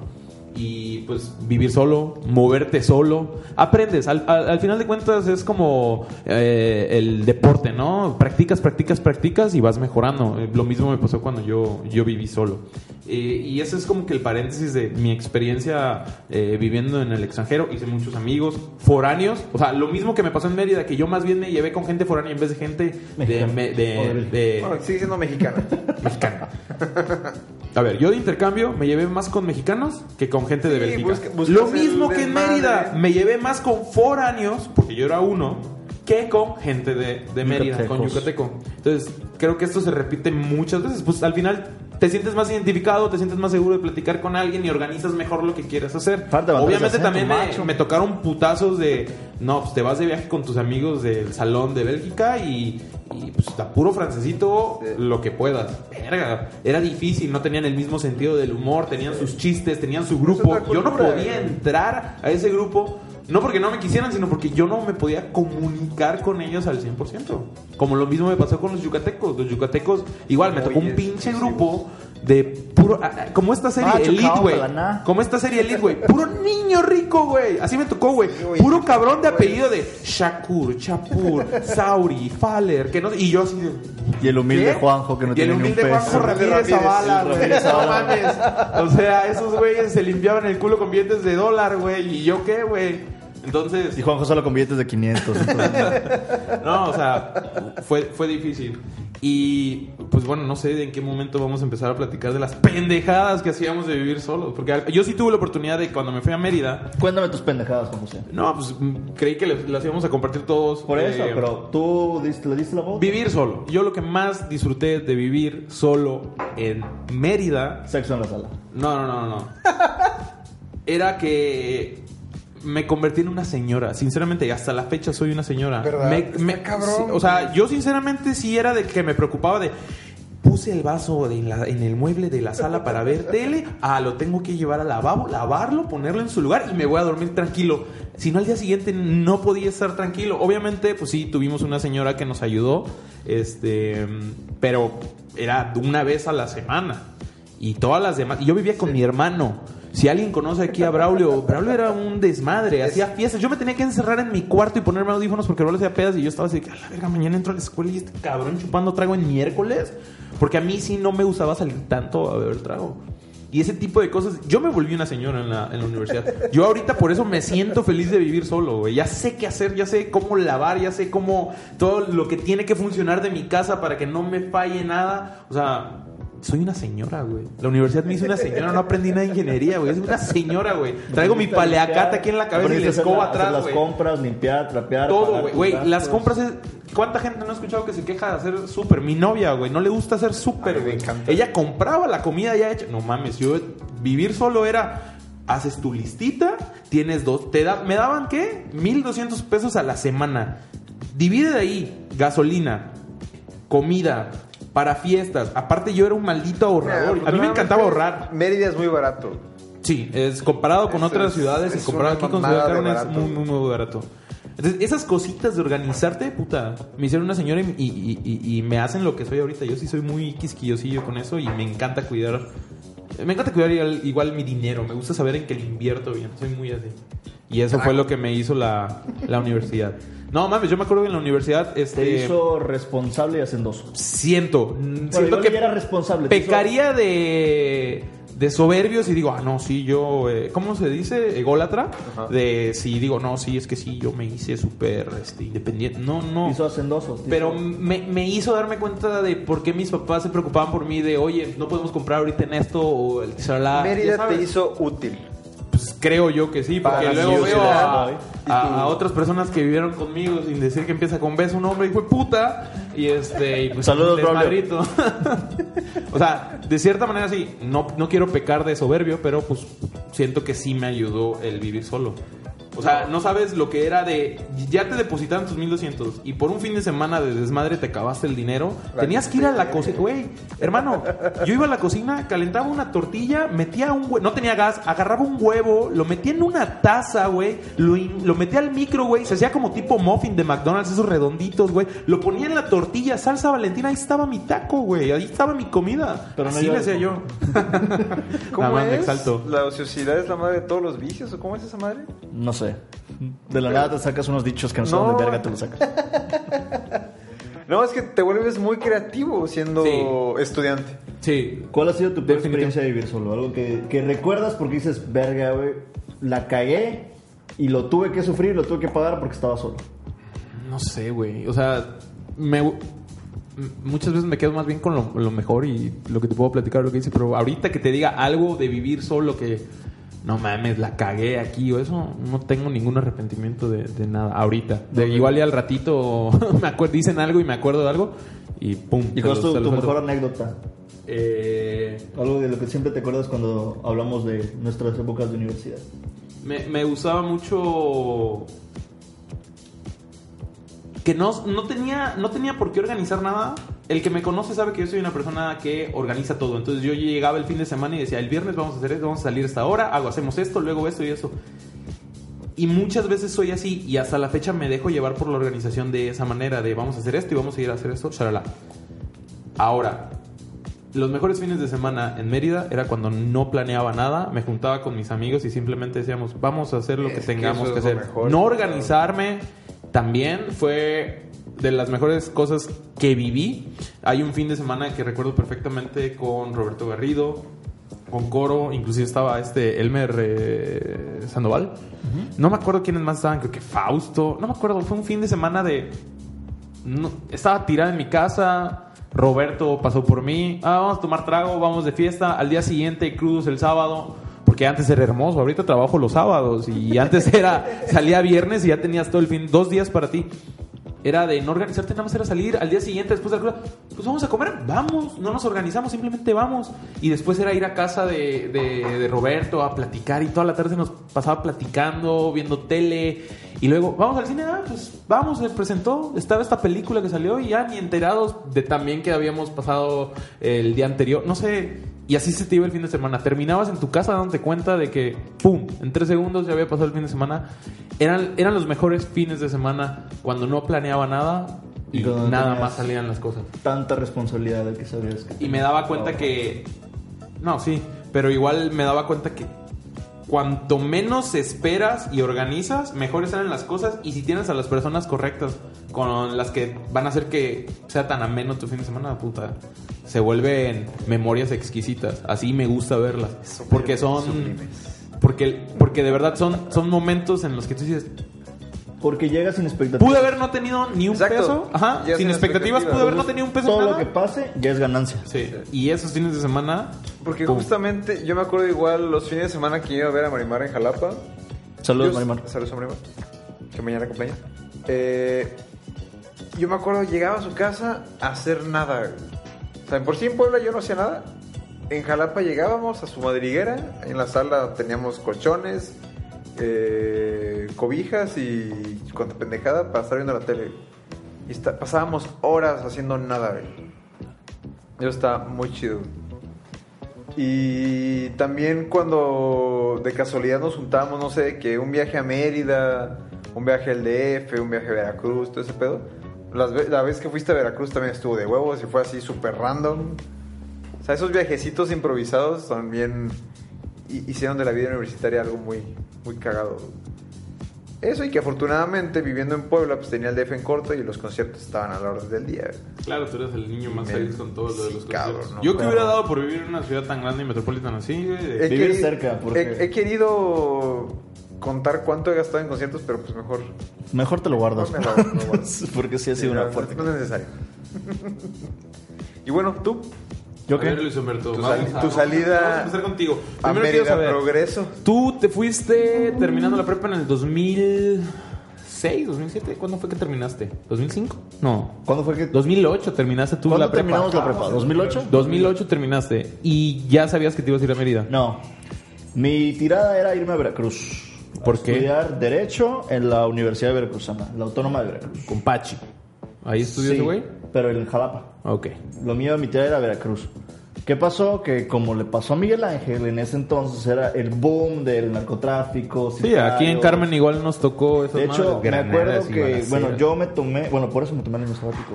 Y pues vivir solo, moverte solo, aprendes. Al, al- al final de cuentas es como eh, el deporte, ¿no? Practicas, practicas, practicas y vas mejorando. Lo mismo me pasó cuando yo, yo viví solo. Eh, y ese es como que el paréntesis de mi experiencia eh, viviendo en el extranjero. Hice muchos amigos foráneos. O sea, lo mismo que me pasó en Mérida, que yo más bien me llevé con gente foránea en vez de gente de,
Mexicana.
de-
Órale.
de-
Bueno, sigue siendo mexicana.
mexicana. A ver, yo de intercambio me llevé más con mexicanos que con gente de Bélgica. Lo mismo que en. Mérida, me llevé más con foráneos, porque yo era uno, que con gente de, de Mérida, con yucateco. Entonces, creo que esto se repite muchas veces. Pues al final te sientes más identificado, te sientes más seguro de platicar con alguien y organizas mejor lo que quieres hacer. Obviamente
acento,
también me, me tocaron putazos de, no, pues te vas de viaje con tus amigos del salón de Bélgica y, y pues a puro francesito lo que puedas. Verga, era difícil, no tenían el mismo sentido del humor, tenían sus chistes, tenían su grupo. Yo no podía entrar a ese grupo. No porque no me quisieran, sino porque yo no me podía comunicar con ellos al 100%. Como lo mismo me pasó con los yucatecos. Los yucatecos, igual, me tocó un pinche grupo de puro... ah, ah, Como esta serie
Macho,
Elite, güey. Como esta serie Elite, güey. Puro niño rico, güey. Así me tocó, güey.
güey.
Puro cabrón de apellido de Shakur, Chapur, Sauri, Faller. Que no, y yo así de...
Y el humilde
¿Qué?
Juanjo que no
y el
tiene ni un
humilde
peso.
Juanjo Ramírez
Ramírez,
Zavala,
el
güey.
Ramírez
No
Zavala.
mames. O sea, esos güeyes se limpiaban el culo con billetes de dólar, güey. ¿Y yo qué, güey? Entonces,
Y Juanjo solo con billetes de 500. entonces-
no, o sea, fue, fue difícil. Y pues bueno, no sé en qué momento vamos a empezar a platicar de las pendejadas que hacíamos de vivir solos. Porque yo sí tuve la oportunidad de cuando me fui a Mérida.
Cuéntame tus pendejadas, Juan José.
No, pues creí que las íbamos a compartir todos.
Por eso,
eh,
pero tú diste, le diste la voz.
Vivir solo. Yo lo que más disfruté de vivir solo en Mérida
Sexo en la sala.
No, no, no, no. Era que me convertí en una señora. Sinceramente, hasta la fecha soy una señora.
¿Verdad?
Me-
cabrón,
o sea, yo sinceramente sí era de que me preocupaba de. Puse el vaso de la- en el mueble de la sala para ver tele. Ah, lo tengo que llevar al lavabo, lavarlo, ponerlo en su lugar y me voy a dormir tranquilo. Si no, al día siguiente no podía estar tranquilo. Obviamente, pues sí, tuvimos una señora que nos ayudó. Este. Pero era una vez a la semana. Y todas las demás. Y yo vivía con mi hermano. Si alguien conoce aquí a Braulio, Braulio era un desmadre, hacía fiestas. Yo me tenía que encerrar en mi cuarto y ponerme audífonos porque Braulio hacía pedas y yo estaba así, a la verga, mañana entro a la escuela y este cabrón chupando trago en miércoles. Porque a mí sí no me gustaba salir tanto a beber trago. Y ese tipo de cosas. Yo me volví una señora en la, en la universidad. Yo ahorita por eso me siento feliz de vivir solo, güey. Ya sé qué hacer, ya sé cómo lavar, ya sé cómo. Todo lo que tiene que funcionar de mi casa para que no me falle nada. O sea, soy una señora, güey. La universidad me hizo una señora, no aprendí nada de ingeniería, güey. Soy una señora, güey. Traigo mi paleacate aquí en la cabeza y la escoba
hacer
atrás,
las compras, limpiar, trapear.
Todo, güey. Güey, las compras es- ¿Cuánta gente no ha escuchado que se queja de hacer súper? Mi novia, güey, no le gusta hacer súper, güey. Ella compraba la comida ya hecha. No mames, yo vivir solo era. Haces tu listita, tienes dos. Te da, ¿Me daban qué? 1200 pesos a la semana. Divide de ahí gasolina, comida, para fiestas. Aparte, yo era un maldito ahorrador. A mí me encantaba ahorrar.
Mérida es muy barato.
Sí, es comparado con
Eso
otras
es-
ciudades y
es
comparado
una
aquí con
mamada
Ciudad
de
Carmen es
barato.
muy, muy, muy barato. Entonces, esas cositas de organizarte, puta, me hicieron una señora y, y- y- y me hacen lo que soy ahorita. Yo sí soy muy quisquillosillo con eso y me encanta cuidar. Me encanta cuidar igual, igual mi dinero. Me gusta saber en qué lo invierto bien. Soy muy así. Y eso fue lo que me hizo la, la universidad. No mames, yo me acuerdo que en la universidad
Te
este,
hizo responsable y hacendoso.
siento, mm,
Bueno,
siento que
era responsable. te hizo-
pecaría de, de soberbios y digo, ah, no, sí, yo, eh, ¿cómo se dice? Ególatra.
Ajá.
De si digo, no, sí, es que sí, yo me hice súper este, independiente. No, no.
Hizo hacendoso. te
Pero me, me hizo darme cuenta de por qué mis papás se preocupaban por mí de, oye, no podemos comprar ahorita en esto o el
Mérida te hizo útil.
Creo yo que sí, porque
Para
luego veo a,
¿no?
a- a otras personas que vivieron conmigo sin decir que empieza con beso un hombre y fue puta. Y este. Y pues,
Saludos,
o sea, de cierta manera sí, no, no quiero pecar de soberbio, pero pues siento que sí me ayudó el vivir solo. O sea, no sabes lo que era de. Ya te depositaron tus 1200 y por un fin de semana de desmadre te acabaste el dinero. Tenías que ir a la cocina. Güey, hermano, yo iba a la cocina, calentaba una tortilla, metía un huevo. No tenía gas, agarraba un huevo, lo metía en una taza, güey. Lo, in- lo metía al micro, güey. Se hacía como tipo muffin de McDonald's, esos redonditos, güey. Lo ponía en la tortilla, salsa valentina. Ahí estaba mi taco, güey. Ahí estaba mi comida.
Pero no
Así le hacía yo.
¿Cómo
Nada más me
es?
exalto.
¿La ociosidad es la madre de todos los vicios? ¿O cómo es esa madre?
No sé. De la nada te sacas unos dichos que no sé
No.
dónde verga te los sacas.
No, es que te vuelves muy creativo siendo
Sí.
estudiante.
Sí.
¿Cuál ha sido tu peor experiencia de vivir solo? Algo que, que recuerdas porque dices, verga, güey, la cagué y lo tuve que sufrir, lo tuve que pagar porque estaba solo.
No sé, güey. O sea, me, muchas veces me quedo más bien con lo, lo mejor y lo que te puedo platicar, lo que hice. Pero ahorita que te diga algo de vivir solo que no mames, la cagué aquí o eso, no tengo ningún arrepentimiento de, de nada. Ahorita. De, igual y al ratito me acuer- dicen algo y me acuerdo de algo y pum.
¿Y cuál es tu, mejor anécdota?
Eh,
Algo de lo que siempre te acuerdas cuando hablamos de nuestras épocas de universidad.
Me, me gustaba mucho que no, no tenía no tenía por qué organizar nada. El que me conoce sabe que yo soy una persona que organiza todo. Entonces yo llegaba el fin de semana y decía, el viernes vamos a hacer esto, vamos a salir a esta hora, hago, hacemos esto, luego esto y eso. Y muchas veces soy así y hasta la fecha me dejo llevar por la organización de esa manera, de vamos a hacer esto y vamos a ir a hacer esto, shalala. Ahora, los mejores fines de semana en Mérida era cuando no planeaba nada, me juntaba con mis amigos y simplemente decíamos, vamos a hacer lo que
Es que
tengamos que hacer.
mejor.
no organizarme también fue de las mejores cosas que viví. Hay un fin de semana que recuerdo perfectamente con Roberto Garrido, con Coro, inclusive estaba este Elmer eh, Sandoval. No me acuerdo quiénes más estaban, creo que Fausto, no me acuerdo, fue un fin de semana de no- estaba tirada en mi casa. Roberto pasó por mí. Ah, vamos a tomar trago, vamos de fiesta. Al día siguiente, crudos el sábado. Porque antes era hermoso. Ahorita trabajo los sábados. Y antes era. Salía viernes y ya tenías todo el fin. Dos días para ti. Era de no organizarte, nada más era salir al día siguiente después de la cruda. Pues vamos a comer, vamos, no nos organizamos, simplemente vamos. Y después era ir a casa de, de- de Roberto a platicar y toda la tarde se nos pasaba platicando, viendo tele. Y luego, vamos al cine, ah, pues vamos, se presentó, estaba esta película que salió y ya ni enterados de también que habíamos pasado el día anterior, no sé. Y así se te iba el fin de semana. Terminabas en tu casa dándote cuenta de que, ¡pum!, en tres segundos ya había pasado el fin de semana. Eran, eran los mejores fines de semana cuando no planeaba nada y, nada más salían las cosas.
Tanta responsabilidad de que sabías que...
Y me daba cuenta que... No, sí, pero igual me daba cuenta que cuanto menos esperas y organizas, mejores salen las cosas. Y si tienes a las personas correctas con las que van a hacer que sea tan ameno tu fin de semana, puta, se vuelven memorias exquisitas. Así me gusta verlas. Porque son... Porque, porque de verdad son, son momentos en los que tú dices,
Porque llegas sin expectativas.
pude haber no tenido ni un
Exacto.
peso. Ajá, sin
sin
expectativas,
expectativas.
pude haber no tenido un peso.
Todo
nada.
lo que pase ya es ganancia.
Sí. Y esos fines de semana.
Porque
pum.
justamente yo me acuerdo igual los fines de semana que iba a ver a Marimar en Jalapa.
Saludos,
Yo-
Marimar.
Saludos a Marimar. Que mañana cumpleaños. Eh, yo me acuerdo, llegaba a su casa a hacer nada. O sea, por sí en Puebla yo no hacía nada. En Jalapa llegábamos a su madriguera. En la sala teníamos colchones, eh, cobijas y cuanta pendejada para estar viendo la tele. Y pasábamos horas haciendo nada, güey. Eso está muy chido. Y también cuando de casualidad nos juntábamos, no sé, que un viaje a Mérida, un viaje al DF, un viaje a Veracruz, todo ese pedo. La vez que fuiste a Veracruz también estuvo de huevos y fue así súper random. O sea, esos viajecitos improvisados también hi- hicieron de la vida universitaria algo muy, muy cagado. Eso y que afortunadamente viviendo en Puebla pues tenía el DF en corto y los conciertos estaban a la orden del día.
Claro, tú eres el niño más
Me-
feliz con todo lo de
Sí,
los
cabrón,
conciertos.
no,
Yo que hubiera dado por vivir en una ciudad tan grande y metropolitana así,
He
Vivir cerca, porque-
he, he querido contar cuánto he gastado en conciertos, pero pues mejor.
Mejor te lo guardas.
Mejor me lo- lo guardo.
Porque sí ha sido una fuerte.
no es necesario. y bueno, tú,
¿Yo
A ver,
qué?
Luis Humberto,
Tu salida
Vamos a empezar contigo.
a
Primero quiero
Mérida
saber,
Progreso.
Tú te fuiste terminando la prepa en el 2006, 2007. ¿Cuándo fue que terminaste? ¿2005? No.
¿Cuándo fue que.?
2008 terminaste tú
¿Cuándo
la prepa.
terminamos la prepa? ¿2008?
2008 terminaste. Y ya sabías que te ibas a ir a Mérida.
No. Mi tirada era irme a Veracruz.
¿Por
A
qué?
Estudiar Derecho en la Universidad de Veracruzana, la Autónoma de Veracruz.
Con Pachi. ¿Ahí estudió
Sí,
ese güey?
Pero en Jalapa.
Ok.
Lo mío, mi tirada era Veracruz. ¿Qué pasó? Que como le pasó a Miguel Ángel, en ese entonces era el boom del narcotráfico.
Sí, aquí en. Carmen igual nos tocó esas
De hecho, me acuerdo que, bueno, yo me tomé, bueno, por eso me tomé el año sabático.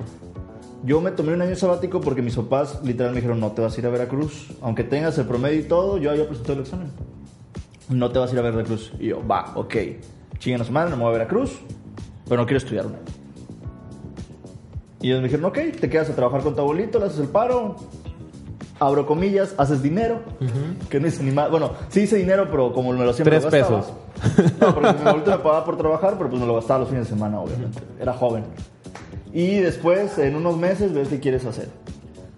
Yo me tomé un año sabático porque mis papás literal me dijeron, no te vas a ir a Veracruz. Aunque tengas el promedio y todo, yo había presentado el examen. No te vas a ir a Veracruz. Y yo, va, ok. Chingan a su madre, no me voy a Veracruz, pero no quiero estudiar. ¿no? Y ellos me dijeron, ok, te quedas a trabajar con tu abuelito, le haces el paro, abro comillas, haces dinero, que no hice ni más. Bueno, sí hice dinero, pero como me lo siempre
Tres
gastaba.
pesos.
No, porque mi abuelito me pagaba por trabajar, pero pues me lo gastaba los fines de semana, obviamente. Era joven. Y después, en unos meses, ves qué quieres hacer.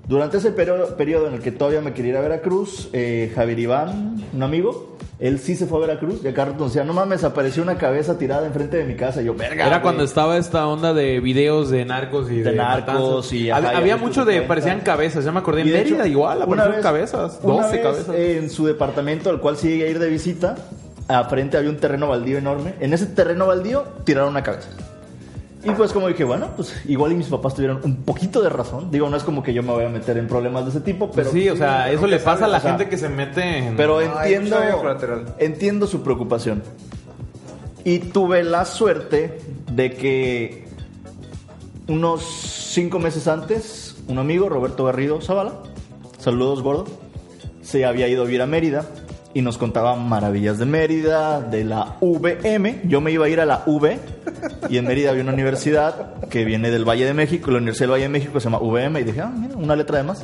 Durante ese periodo, periodo en el que todavía me quería ir a Veracruz, eh, Javier Iván, un amigo, él sí se fue a Veracruz y acá decía, no mames, apareció una cabeza tirada enfrente de mi casa. Y yo, verga.
Era
güey".
cuando estaba esta onda de videos de narcos y de,
De narcos y,
Había,
ajá,
mucho de, parecían cabezas, ya me acordé. En Mérida
hecho,
igual, aparecieron
vez-
cabezas,
una
12
vez,
cabezas.
En su departamento, al cual llegué a ir de visita, a frente había un terreno baldío enorme. En ese terreno baldío tiraron una cabeza. Y pues como dije, bueno, pues igual y mis papás tuvieron un poquito de razón. Digo, no es como que yo me voy a meter en problemas de ese tipo, pero...
sí, o sea, eso le pasa a la
o sea,
gente que se mete en...
Pero entiendo,
colateral.
entiendo su preocupación. Y tuve la suerte de que unos cinco meses antes, un amigo, Roberto Garrido Zavala, saludos gordo, se había ido a vivir a Mérida y nos contaba maravillas de Mérida, de la VM. Yo me iba a ir a la V y en Mérida había una universidad que viene del Valle de México, la Universidad del Valle de México se llama VM y dije, ah, mira, una letra de más.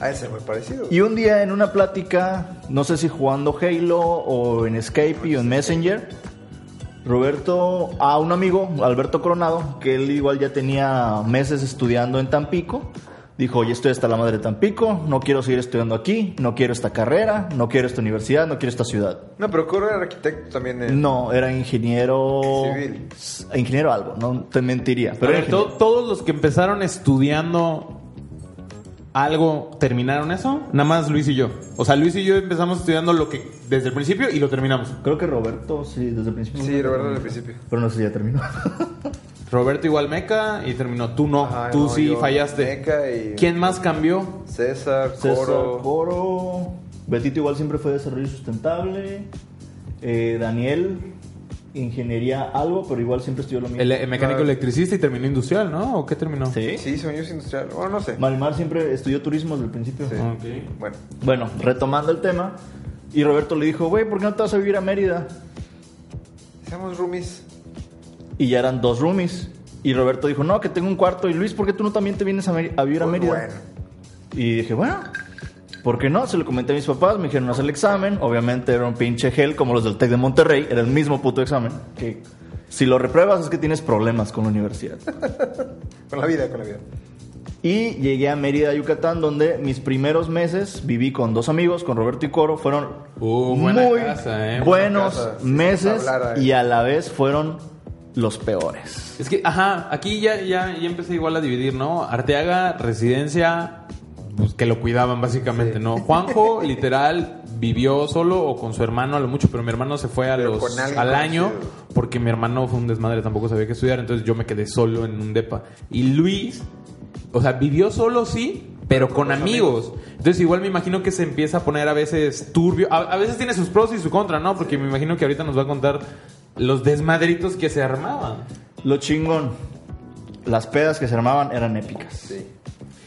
A ese muy parecido.
Y un día en una plática, no sé si jugando Halo o en Skype o en Messenger, Roberto, a un amigo, Alberto Coronado, que él igual ya tenía meses estudiando en Tampico, dijo, oye, estoy hasta la madre de Tampico, no quiero seguir estudiando aquí, no quiero esta carrera, no quiero esta universidad, no quiero esta ciudad.
No, pero Coro era arquitecto también. en-
No, era ingeniero...
Civil.
Ingeniero algo, no te mentiría.
Pero todos los que empezaron estudiando algo, ¿terminaron eso? Nada más Luis y yo. O sea, Luis y yo empezamos estudiando lo que desde el principio y lo terminamos.
Creo que Roberto, sí, desde el principio.
Sí, Roberto desde el principio.
Pero no sé si ya terminó.
Roberto igual meca y terminó. Tú no,
Ajá,
tú
no,
sí
yo,
fallaste.
Meca y-
¿Quién más cambió?
César,
César
Coro.
Coro. Betito igual siempre fue desarrollo sustentable. Eh, Daniel, ingeniería algo, pero igual siempre estudió lo mismo.
El, el mecánico
Ah.
electricista y terminó industrial, ¿no? ¿O qué terminó?
Sí.
Sí, es industrial. Bueno, no sé.
Marimar siempre estudió turismo desde el principio.
Sí.
Ok.
Bueno,
Bueno, retomando el tema. Y Roberto le dijo, güey, ¿por qué no te vas a vivir a Mérida?
seamos roomies.
Y ya eran dos roomies. Y Roberto dijo, no, que tengo un cuarto. Y Luis, ¿por qué tú no también te vienes a, vivir a
Pues
Mérida?
bueno.
Y dije, bueno, ¿por qué no? Se lo comenté a mis papás, me dijeron, haz el examen. Obviamente era un pinche gel como los del TEC de Monterrey, era el mismo puto examen. Que si lo repruebas es que tienes problemas con la universidad.
Con la vida, con la vida.
Y llegué a Mérida, Yucatán, donde mis primeros meses viví con dos amigos, con Roberto y Coro. Fueron
Uh,
muy
casa, ¿eh?
buenos
casa,
meses
hablar, eh.
y a la vez fueron los peores.
Es que, ajá, aquí ya, ya, ya empecé igual a dividir, ¿no? Arteaga, residencia, pues que lo cuidaban básicamente, ¿no? Juanjo, literal, vivió solo o con su hermano a lo mucho, pero mi hermano se fue a
Pero
los, al año porque mi hermano fue un desmadre, tampoco sabía qué estudiar, entonces yo me quedé solo en un depa. Y Luis, o sea, vivió solo, sí, pero con amigos. Entonces igual me imagino que se empieza a poner a veces turbio. A, a veces tiene sus pros y su contra, ¿no? Porque me imagino que ahorita nos va a contar los desmadritos que se armaban.
Lo chingón. Las pedas que se armaban eran épicas.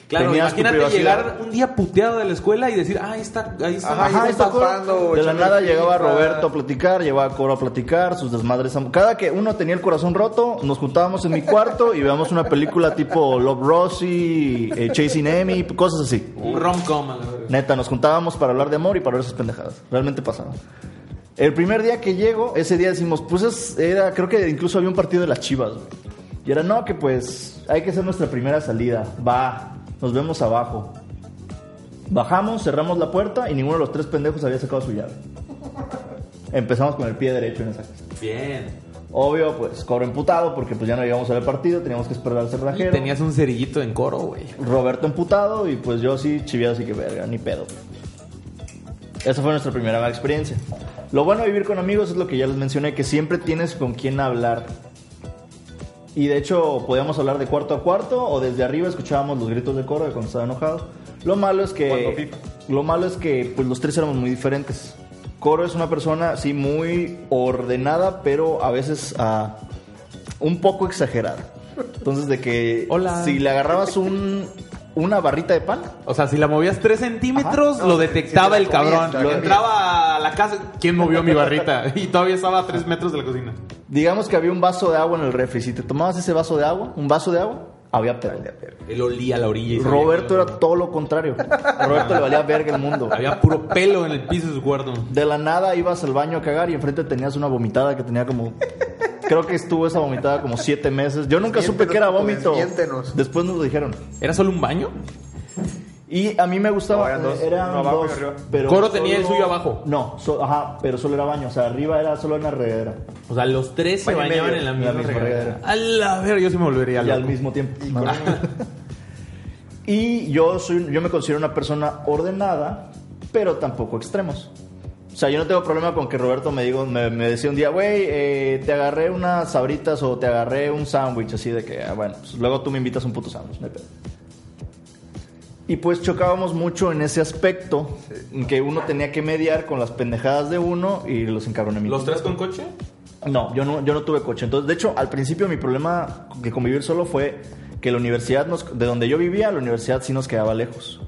Claro,
Tenías
imagínate llegar un día puteado de la escuela y decir, ah, ahí está, ahí está.
Ajá,
Ajá,
iban
está
tapando.
De la nada llegaba Roberto a platicar, llegaba Coro a platicar, sus desmadres. Cada que uno tenía el corazón roto, nos juntábamos en mi cuarto y veíamos una película tipo Love Rosie, eh, Chasing Amy, cosas así.
Un rom-com.
Neta, nos juntábamos para hablar de amor y para ver esas pendejadas. Realmente pasaba. El primer día que llego, ese día decimos, pues es- era, creo que incluso había un partido de las chivas. güey. Y era, no, que pues hay que hacer nuestra primera salida. Va, nos vemos abajo. Bajamos, cerramos la puerta y ninguno de los tres pendejos había sacado su llave. Empezamos con el pie derecho en esa casa.
Bien.
Obvio, pues cobro emputado porque pues ya no llegamos a ver partido, teníamos que esperar al
Y
cerrajero.
tenías un cerillito en coro, güey.
Roberto emputado y pues yo sí chiviado así que verga, ni pedo. Esa fue nuestra primera mala experiencia. Lo bueno de vivir con amigos es lo que ya les mencioné, que siempre tienes con quién hablar. Y de hecho podíamos hablar de cuarto a cuarto o desde arriba escuchábamos los gritos de coro de cuando estaba enojado. Lo malo es que lo malo es que pues los tres éramos muy diferentes. Coro es una persona sí muy ordenada, pero a veces ah, un poco exagerada. Entonces de que
Hola.
si le agarrabas un una barrita de pan,
O sea, si la movías 3 centímetros,
Ajá.
lo detectaba el
comías,
cabrón. Lo entraba a la casa. ¿Quién movió mi barrita? Y todavía estaba a 3 metros de la cocina.
digamos que había un vaso de agua en el refri. Si te tomabas ese vaso de agua, un vaso de agua, había pedo.
Él olía a la orilla. Y
Roberto era todo lo contrario. A Roberto le valía verga el mundo.
Había puro pelo en el piso de su cuarto.
De la nada ibas al baño a cagar y enfrente tenías una vomitada que tenía como. Creo que estuvo esa vomitada como siete meses. Yo nunca supe que era vómito. Después nos lo dijeron.
¿Era solo un baño?
Y a mí me gustaba.
No, eran dos,
eran
uno abajo y
dos,
arriba.
pero
Coro tenía el suyo abajo.
No, so- ajá, pero solo era baño. O sea, arriba era solo una regadera.
O sea, los tres se
Baño y
bañaban
medio.
en la
En
misma,
la misma
regadera.
regadera.
A la verga, yo sí me volvería
Y
loco.
al mismo tiempo. Y yo soy, yo me considero una persona ordenada, pero tampoco extremos. O sea, yo no tengo problema con que Roberto me diga, me, me decía un día, güey, eh, te agarré unas sabritas o te agarré un sándwich, así de que, ah, bueno, pues luego tú me invitas un puto sándwich, no hay pedo. Y pues chocábamos mucho en ese aspecto, en que uno tenía que mediar con las pendejadas de uno y los encabronamientos.
¿Los tres con coche?
No, yo no, yo no tuve coche. Entonces, de hecho, al principio mi problema de convivir solo fue que la universidad, nos, de donde yo vivía, la universidad sí nos quedaba lejos.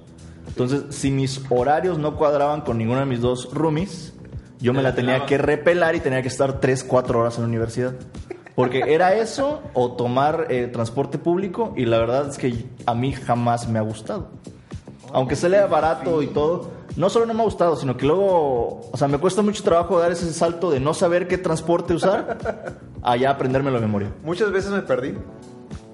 Entonces, si mis horarios no cuadraban con ninguno de mis dos roomies, yo me la tenía que repelar y tenía que estar 3, 4 horas en la universidad. Porque era eso o tomar eh, transporte público y la verdad es que a mí jamás me ha gustado. Aunque se lea barato y todo, no solo no me ha gustado, sino que luego, o sea, me cuesta mucho trabajo dar ese salto de no saber qué transporte usar a ya aprendérmelo de memoria.
Muchas veces me perdí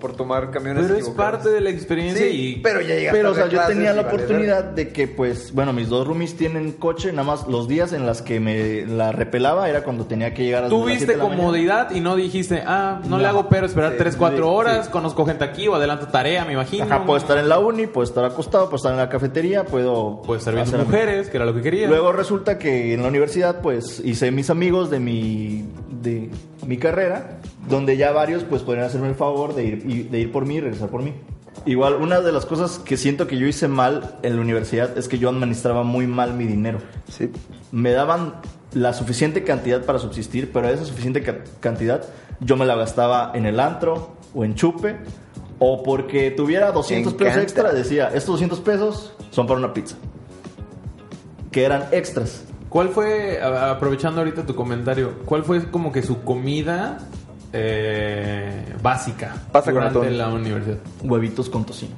por tomar camiones
Pero es parte de la experiencia
Sí,
y...
pero ya llegaste
Pero, o sea, yo tenía la oportunidad de que, pues, bueno, mis dos roomies tienen coche, nada más los días en las que me la repelaba era cuando tenía que llegar a
Tuviste
la mañana.
comodidad y no dijiste, ah, no,
No.
le hago pero esperar
Sí,
3, 4
sí,
horas,
sí.
conozco gente aquí o adelanto tarea, me imagino.
Ajá, puedo estar en la uni, puedo estar acostado, puedo estar en la cafetería, puedo...
Puedes estar viendo mujeres, que era lo que quería.
Luego resulta que en la universidad, pues, hice mis amigos de mi, de mi carrera, donde ya varios, pues, podrían hacerme el favor de ir, de ir por mí y regresar por mí. Igual, una de las cosas que siento que yo hice mal en la universidad es que yo administraba muy mal mi dinero.
Sí.
Me daban la suficiente cantidad para subsistir, pero esa suficiente ca- cantidad yo me la gastaba en el antro o en chupe. O porque tuviera 200 pesos extra, decía, estos 200 pesos son para una pizza. Que eran extras.
¿Cuál fue, a- aprovechando ahorita tu comentario, cuál fue como que su comida eh, básica durante la universidad?
Huevitos con tocino.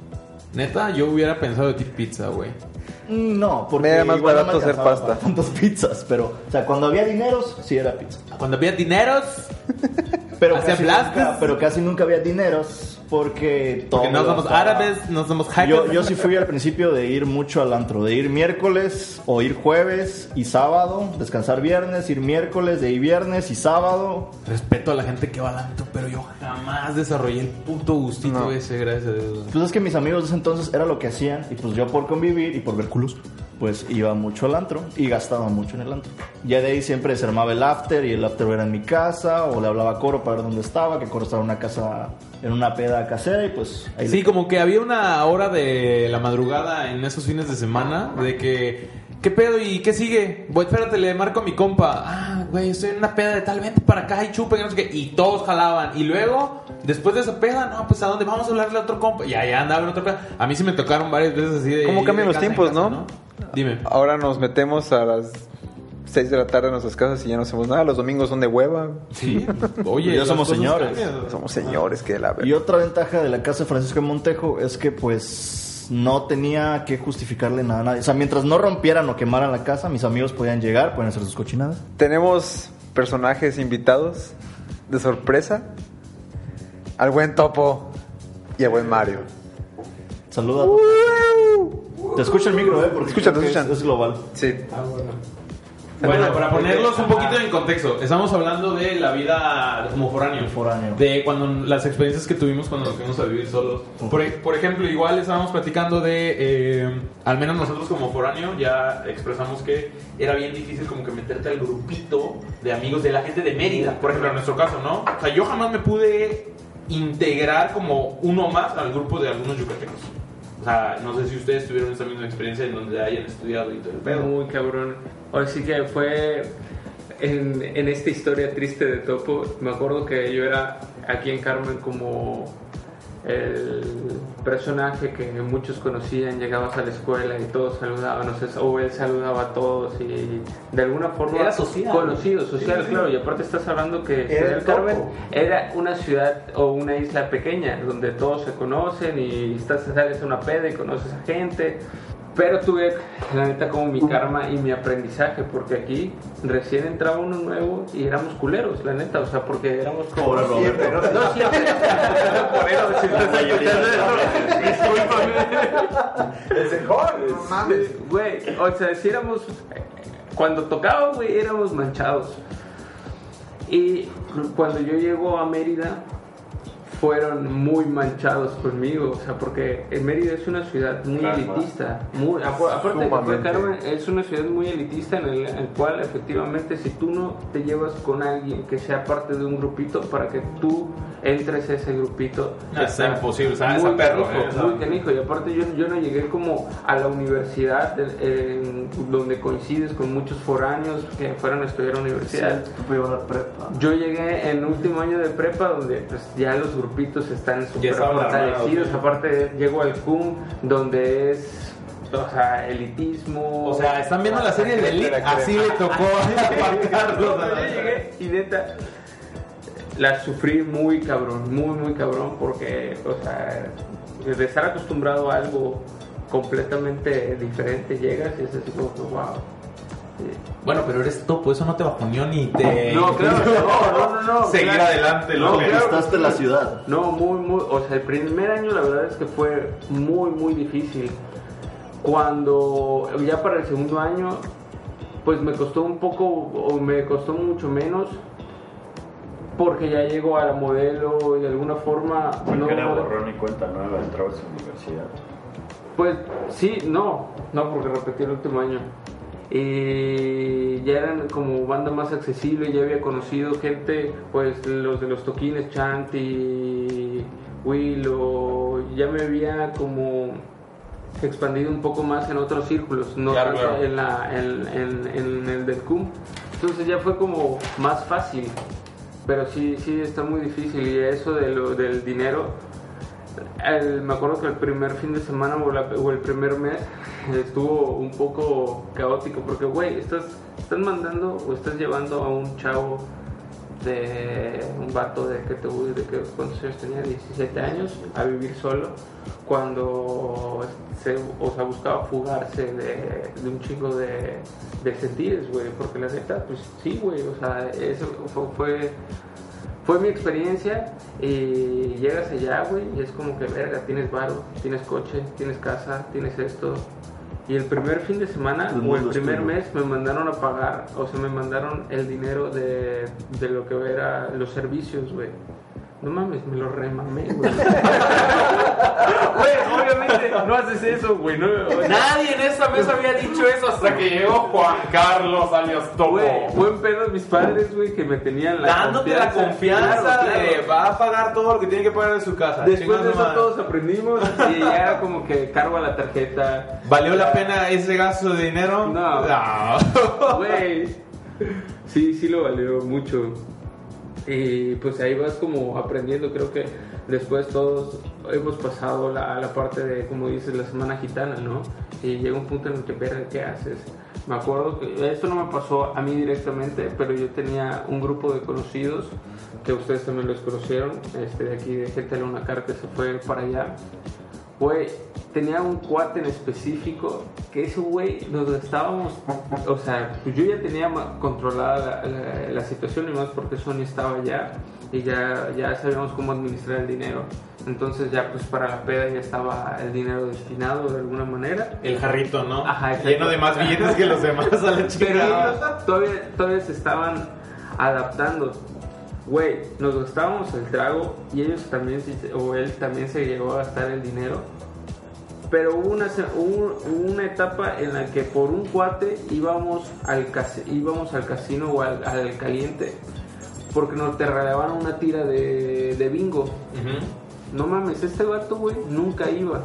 Neta, yo hubiera pensado de ti pizza, güey.
Mm, No, porque
Me era más
igual no
barato
me
hacer pasta.
tantas pizzas, pero, o sea, cuando había dineros, sí era pizza.
Cuando había dineros,
Pero
¿Hacía
nunca, pero casi nunca había dineros porque.
Porque no somos
estaba-
árabes, no somos hackers.
Yo, yo sí fui al principio de ir mucho al antro, de ir miércoles o ir jueves y sábado, descansar viernes, ir miércoles, de ir viernes y sábado.
Respeto a la gente que va al antro, pero yo jamás desarrollé el puto gustito
No.
ese, gracias a Dios.
Pues es que mis amigos de ese entonces era lo que hacían y pues yo por convivir y por pues iba mucho al antro y gastaba mucho en el antro. Ya de ahí siempre se armaba el after y el after era en mi casa o le hablaba a Coro para ver dónde estaba, que Coro estaba en una casa, en una peda casera y pues ahí
Sí,
le-
como que había una hora de la madrugada en esos fines de semana de que, ¿qué pedo y qué sigue? Voy, espérate, le marco a mi compa. Ah, güey, estoy en una peda de tal, vente para acá y chupen, no sé qué. Y todos jalaban. Y luego, después de esa peda, no, pues a dónde vamos a hablarle a otro compa. Y allá andaba en otra peda. A mí sí me tocaron varias veces así de.
¿Cómo cambian
de
los tiempos,
casa,
no?
Dime.
Ahora nos metemos a las 6 de la tarde en nuestras casas y ya no hacemos nada. Los domingos son de hueva.
Sí. Oye,
Ya somos señores.
cambian.
Somos señores que la
Y otra ventaja de la casa de Francisco de Montejo es que pues no tenía que justificarle nada a nadie. O sea, mientras no rompieran o quemaran la casa, mis amigos podían llegar, pueden hacer sus cochinadas.
Tenemos personajes invitados de sorpresa. Al buen Topo y al buen Mario.
Saluda. Te escucha el micro, ¿eh? Porque
Escuchan,
creo que
escuchan.
Es, es global.
Sí.
Bueno, para ponerlos un poquito en contexto, estamos hablando de la vida como foráneo.
Foráneo.
De cuando las experiencias que tuvimos cuando nos fuimos a vivir solos. Por, por ejemplo, igual estábamos platicando de, eh, al menos nosotros como foráneo, ya expresamos que era bien difícil como que meterte al grupito de amigos de la gente de Mérida, por ejemplo, en nuestro caso, ¿no? O sea, yo jamás me pude integrar como uno más al grupo de algunos yucatecos. O sea, no sé si ustedes tuvieron esa misma experiencia en donde hayan estudiado y todo el pedo.
Muy cabrón. Ahora sí que fue en, en esta historia triste de Topo. Me acuerdo que yo era aquí en Carmen como el personaje que muchos conocían. Llegabas a la escuela y todos saludaban, o, sea, o él saludaba a todos y de alguna forma
Era social.
conocido, social,
Sí, sí.
claro. Y aparte estás hablando que
Era el
Carmen era una ciudad o una isla pequeña donde todos se conocen y estás sales a una peda y conoces a gente. Pero tuve, la neta, como mi karma y mi aprendizaje, porque aquí recién entraba uno nuevo y éramos culeros, la neta, o sea, porque éramos como. No, siempre. Por eso, si estás escuchando esto, discúlpame. Güey, o sea, si éramos. Cuando tocaba, güey, éramos manchados. Y cuando yo llego a Mérida, fueron muy manchados conmigo, o sea, porque en Mérida es una ciudad muy elitista, muy, aparte de que. Carmen, es una ciudad muy elitista en el, en el cual efectivamente si tú no te llevas con alguien que sea parte de un grupito para que tú entres a ese grupito,
Ah, está imposible, sea,
muy
perro,
canijo,
eh,
muy canijo, y aparte yo, yo no llegué como a la universidad eh, en- donde coincides con muchos foráneos que fueron a estudiar a la universidad. Yo llegué en último año de prepa donde pues ya los grupitos están súper fortalecidos. Aparte llego al CUM donde es o sea, elitismo.
O sea, ¿están viendo la serie de Elite? Así le tocó a
y neta la sufrí muy cabrón, muy muy cabrón porque o sea, de estar acostumbrado a algo completamente diferente llegas y es así como que wow. Sí.
Bueno, pero eres topo, eso no te bajoneó ni te...
No, claro, no, no, no, no.
Seguir
claro.
adelante,
No.
Conquistaste la ciudad.
No, muy, muy, o sea, el primer año la verdad es que fue muy, muy difícil. Cuando ya para el segundo año, pues me costó un poco, o me costó mucho menos, porque ya llego a la modelo y de alguna forma...
Porque era borrón y cuenta nueva, entrabas a la universidad.
Pues sí, no, no, porque repetí el último año. Y ya eran como banda más accesible, ya había conocido gente, pues los de los toquines, Chanti, Willow, ya me había como expandido un poco más en otros círculos, no tanto
claro.
en, la, en, en- en el del CUM. Entonces ya fue como más fácil, pero sí, sí está muy difícil y eso de lo, del dinero, el- me acuerdo que el primer fin de semana o, la- o el primer mes estuvo un poco caótico porque, güey, estás, estás mandando o estás llevando a un chavo de un vato de que te de que cuántos años tenía 17 años a vivir solo cuando se o sea buscaba fugarse de, un chingo de, de sentires güey porque la neta pues sí güey o sea eso fue, fue fue mi experiencia y llegas allá, güey, y es como que, verga, tienes varo, tienes coche, tienes casa, tienes esto. Y el primer fin de semana
El
o el primer mes me mandaron a pagar, o sea, me mandaron el dinero de, de lo que era los servicios, güey. No mames, me lo remamé, güey. Güey, obviamente no haces eso, güey. No,
Nadie en esta mesa había dicho eso hasta que llegó Juan Carlos alias Topo.
Güey, buen pedo mis padres, güey, que me tenían la
Dándote la confianza
Claro,
de
claro.
va a pagar todo lo que tiene que pagar de su casa.
Después de eso
madre.
todos aprendimos y ya como que cargo a la tarjeta.
¿Valió la pena ese gasto de dinero?
No.
No.
Güey. Sí, sí lo valió mucho. Y pues ahí vas como aprendiendo, creo que después todos hemos pasado la, la parte de, como dices, la semana gitana, ¿no? Y llega un punto en el que, verga, ¿qué haces? Me acuerdo que esto no me pasó a mí directamente, pero yo tenía un grupo de conocidos, que ustedes también los conocieron, este, de aquí de Gente de Luna Car, que se fue para allá. Güey, tenía un cuate en específico que ese güey nos estábamos, o sea, pues yo ya tenía controlada la, la- la situación y más porque Sony estaba allá y ya, ya sabíamos cómo administrar el dinero. Entonces ya pues para la peda ya estaba el dinero destinado de alguna manera.
El jarrito, ¿no?
Ajá, exacto.
Lleno de más billetes que los demás a la
Pero todavía, todavía se estaban adaptando. Güey, nos gastábamos el trago y ellos también, o él también se llegó a gastar el dinero. Pero hubo una, hubo una etapa en la que por un cuate íbamos al, íbamos al casino o al, al caliente porque nos te regalaban una tira de, de bingo. No mames, este vato, güey, nunca iba.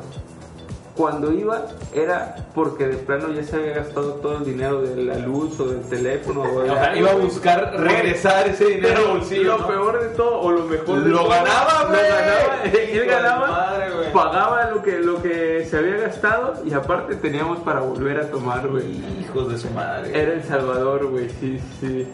Cuando iba era porque de plano ya se había gastado todo el dinero de la luz o del teléfono. O, de
O sea, iba a buscar regresar ese dinero
Pero
al bolsillo.
Lo
¿no?
peor de todo, o lo mejor de
Lo
todo,
ganaba,
lo
güey.
ganaba,
Hijo
Él ganaba,
madre,
pagaba lo que, lo que se había gastado y aparte teníamos para volver a tomar, güey.
Hijos de su madre.
Era El Salvador, güey, sí, sí.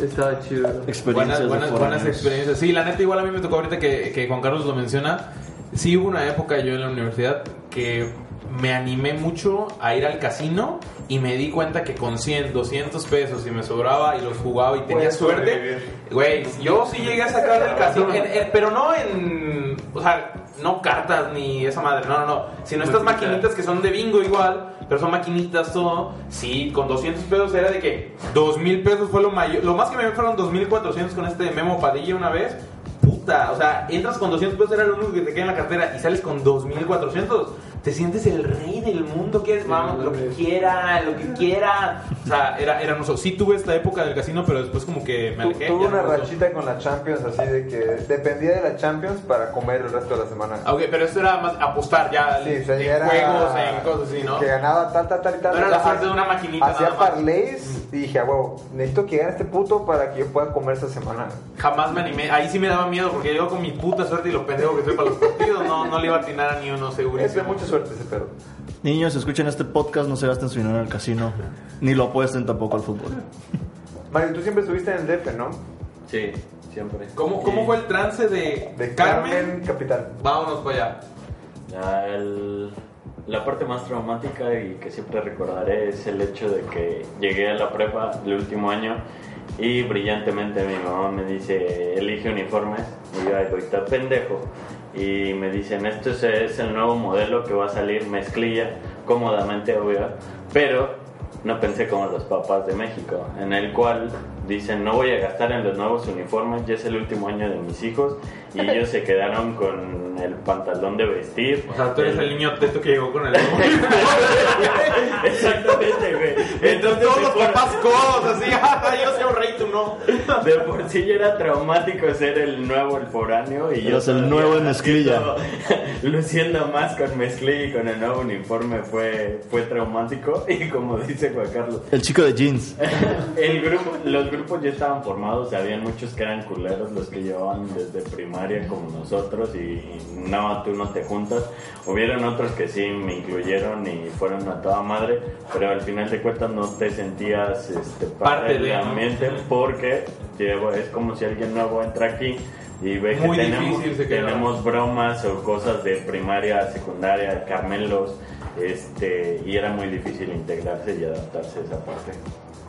Estaba chido.
Experiencias
Buenas, buenas, buenas experiencias. Sí, la neta, igual a mí me tocó ahorita que, que Juan Carlos lo menciona. Sí, hubo una época yo en la universidad que me animé mucho a ir al casino y me di cuenta que con 100, 200 pesos y me sobraba y los jugaba y tenía
Puedes
suerte. Güey, yo sí llegué a sacar del casino, en- en- pero no en. O sea, no cartas ni esa madre, no, no, no. Sino estas
Maquinitas.
maquinitas que son de bingo igual, pero son maquinitas todo. Sí, con 200 pesos era de que 2000 pesos fue lo mayor. Lo más que me dio fueron 2400 con este Memo Padilla una vez. O sea, entras con 200 pesos, era lo único que te queda en la cartera y sales con 2400. Te sientes el rey del mundo, que vamos, lo que quiera, lo que quiera. O sea, era, era hermoso. Sí tuve esta época del casino, pero después como que me alejé.
Tuve una rachita con la Champions así de que dependía de la Champions para comer el resto de la semana.
Ah, Ok, pero esto era más apostar ya
Sí,
en juegos, en cosas así, ¿no?
Que ganaba tal, tal, tal y tal.
No era la
Hacía-
suerte de una maquinita
Hacía
nada más.
parlays y dije, a huevo, necesito que gane este puto para que yo pueda comer esta semana.
Jamás me animé. Ahí sí me daba miedo porque yo con mi puta suerte y lo pendejo que soy para los partidos, no, no le iba a atinar a ni uno
Es
segurísimo.
de mucha suerte ese pedo.
Niños, escuchen este podcast, no se gasten su dinero en el casino, ni lo apuesten tampoco al fútbol.
Mario, tú siempre estuviste en el DF, ¿no?
Sí, siempre.
¿Cómo, ¿Cómo fue el trance de,
De
Carmen?
Carmen Capital.
Vámonos para allá.
El- la parte más traumática y que siempre recordaré es el hecho de que llegué a la prepa el último año y brillantemente mi mamá me dice, elige uniformes. Y yo, ay, güey, está pendejo. Y me dicen, esto es, es el nuevo modelo que va a salir mezclilla, cómodamente, obvio. Pero no pensé como los papás de México, en el cual dicen, no voy a gastar en los nuevos uniformes, ya es el último año de mis hijos. Y ellos se quedaron con el pantalón de vestir.
O sea, tú eres el niño teto que llegó con el
Exactamente, güey.
Entonces todos los papás codos, así, "Ah, yo soy un rey, tú no.
De por sí ya era traumático ser el nuevo, el foráneo. Y yo
el nuevo en mezclilla.
Luciendo más con mezclilla y con el nuevo uniforme fue, fue traumático. Y como dice Juan Carlos,
El chico de jeans.
el grupo, los grupos ya estaban formados, había muchos que eran culeros, los que llevaban desde primaria como nosotros y, y no, tú no te juntas. Hubieron otros que sí me incluyeron y fueron a toda madre, pero al final de cuentas no te sentías este, parte, del
de, ¿no?
ambiente porque llevo, es como si alguien nuevo entra aquí y ve que
Muy
tenemos,
se queda.
tenemos bromas o cosas de primaria, secundaria, carmelos, este, y era muy difícil integrarse y adaptarse a esa parte.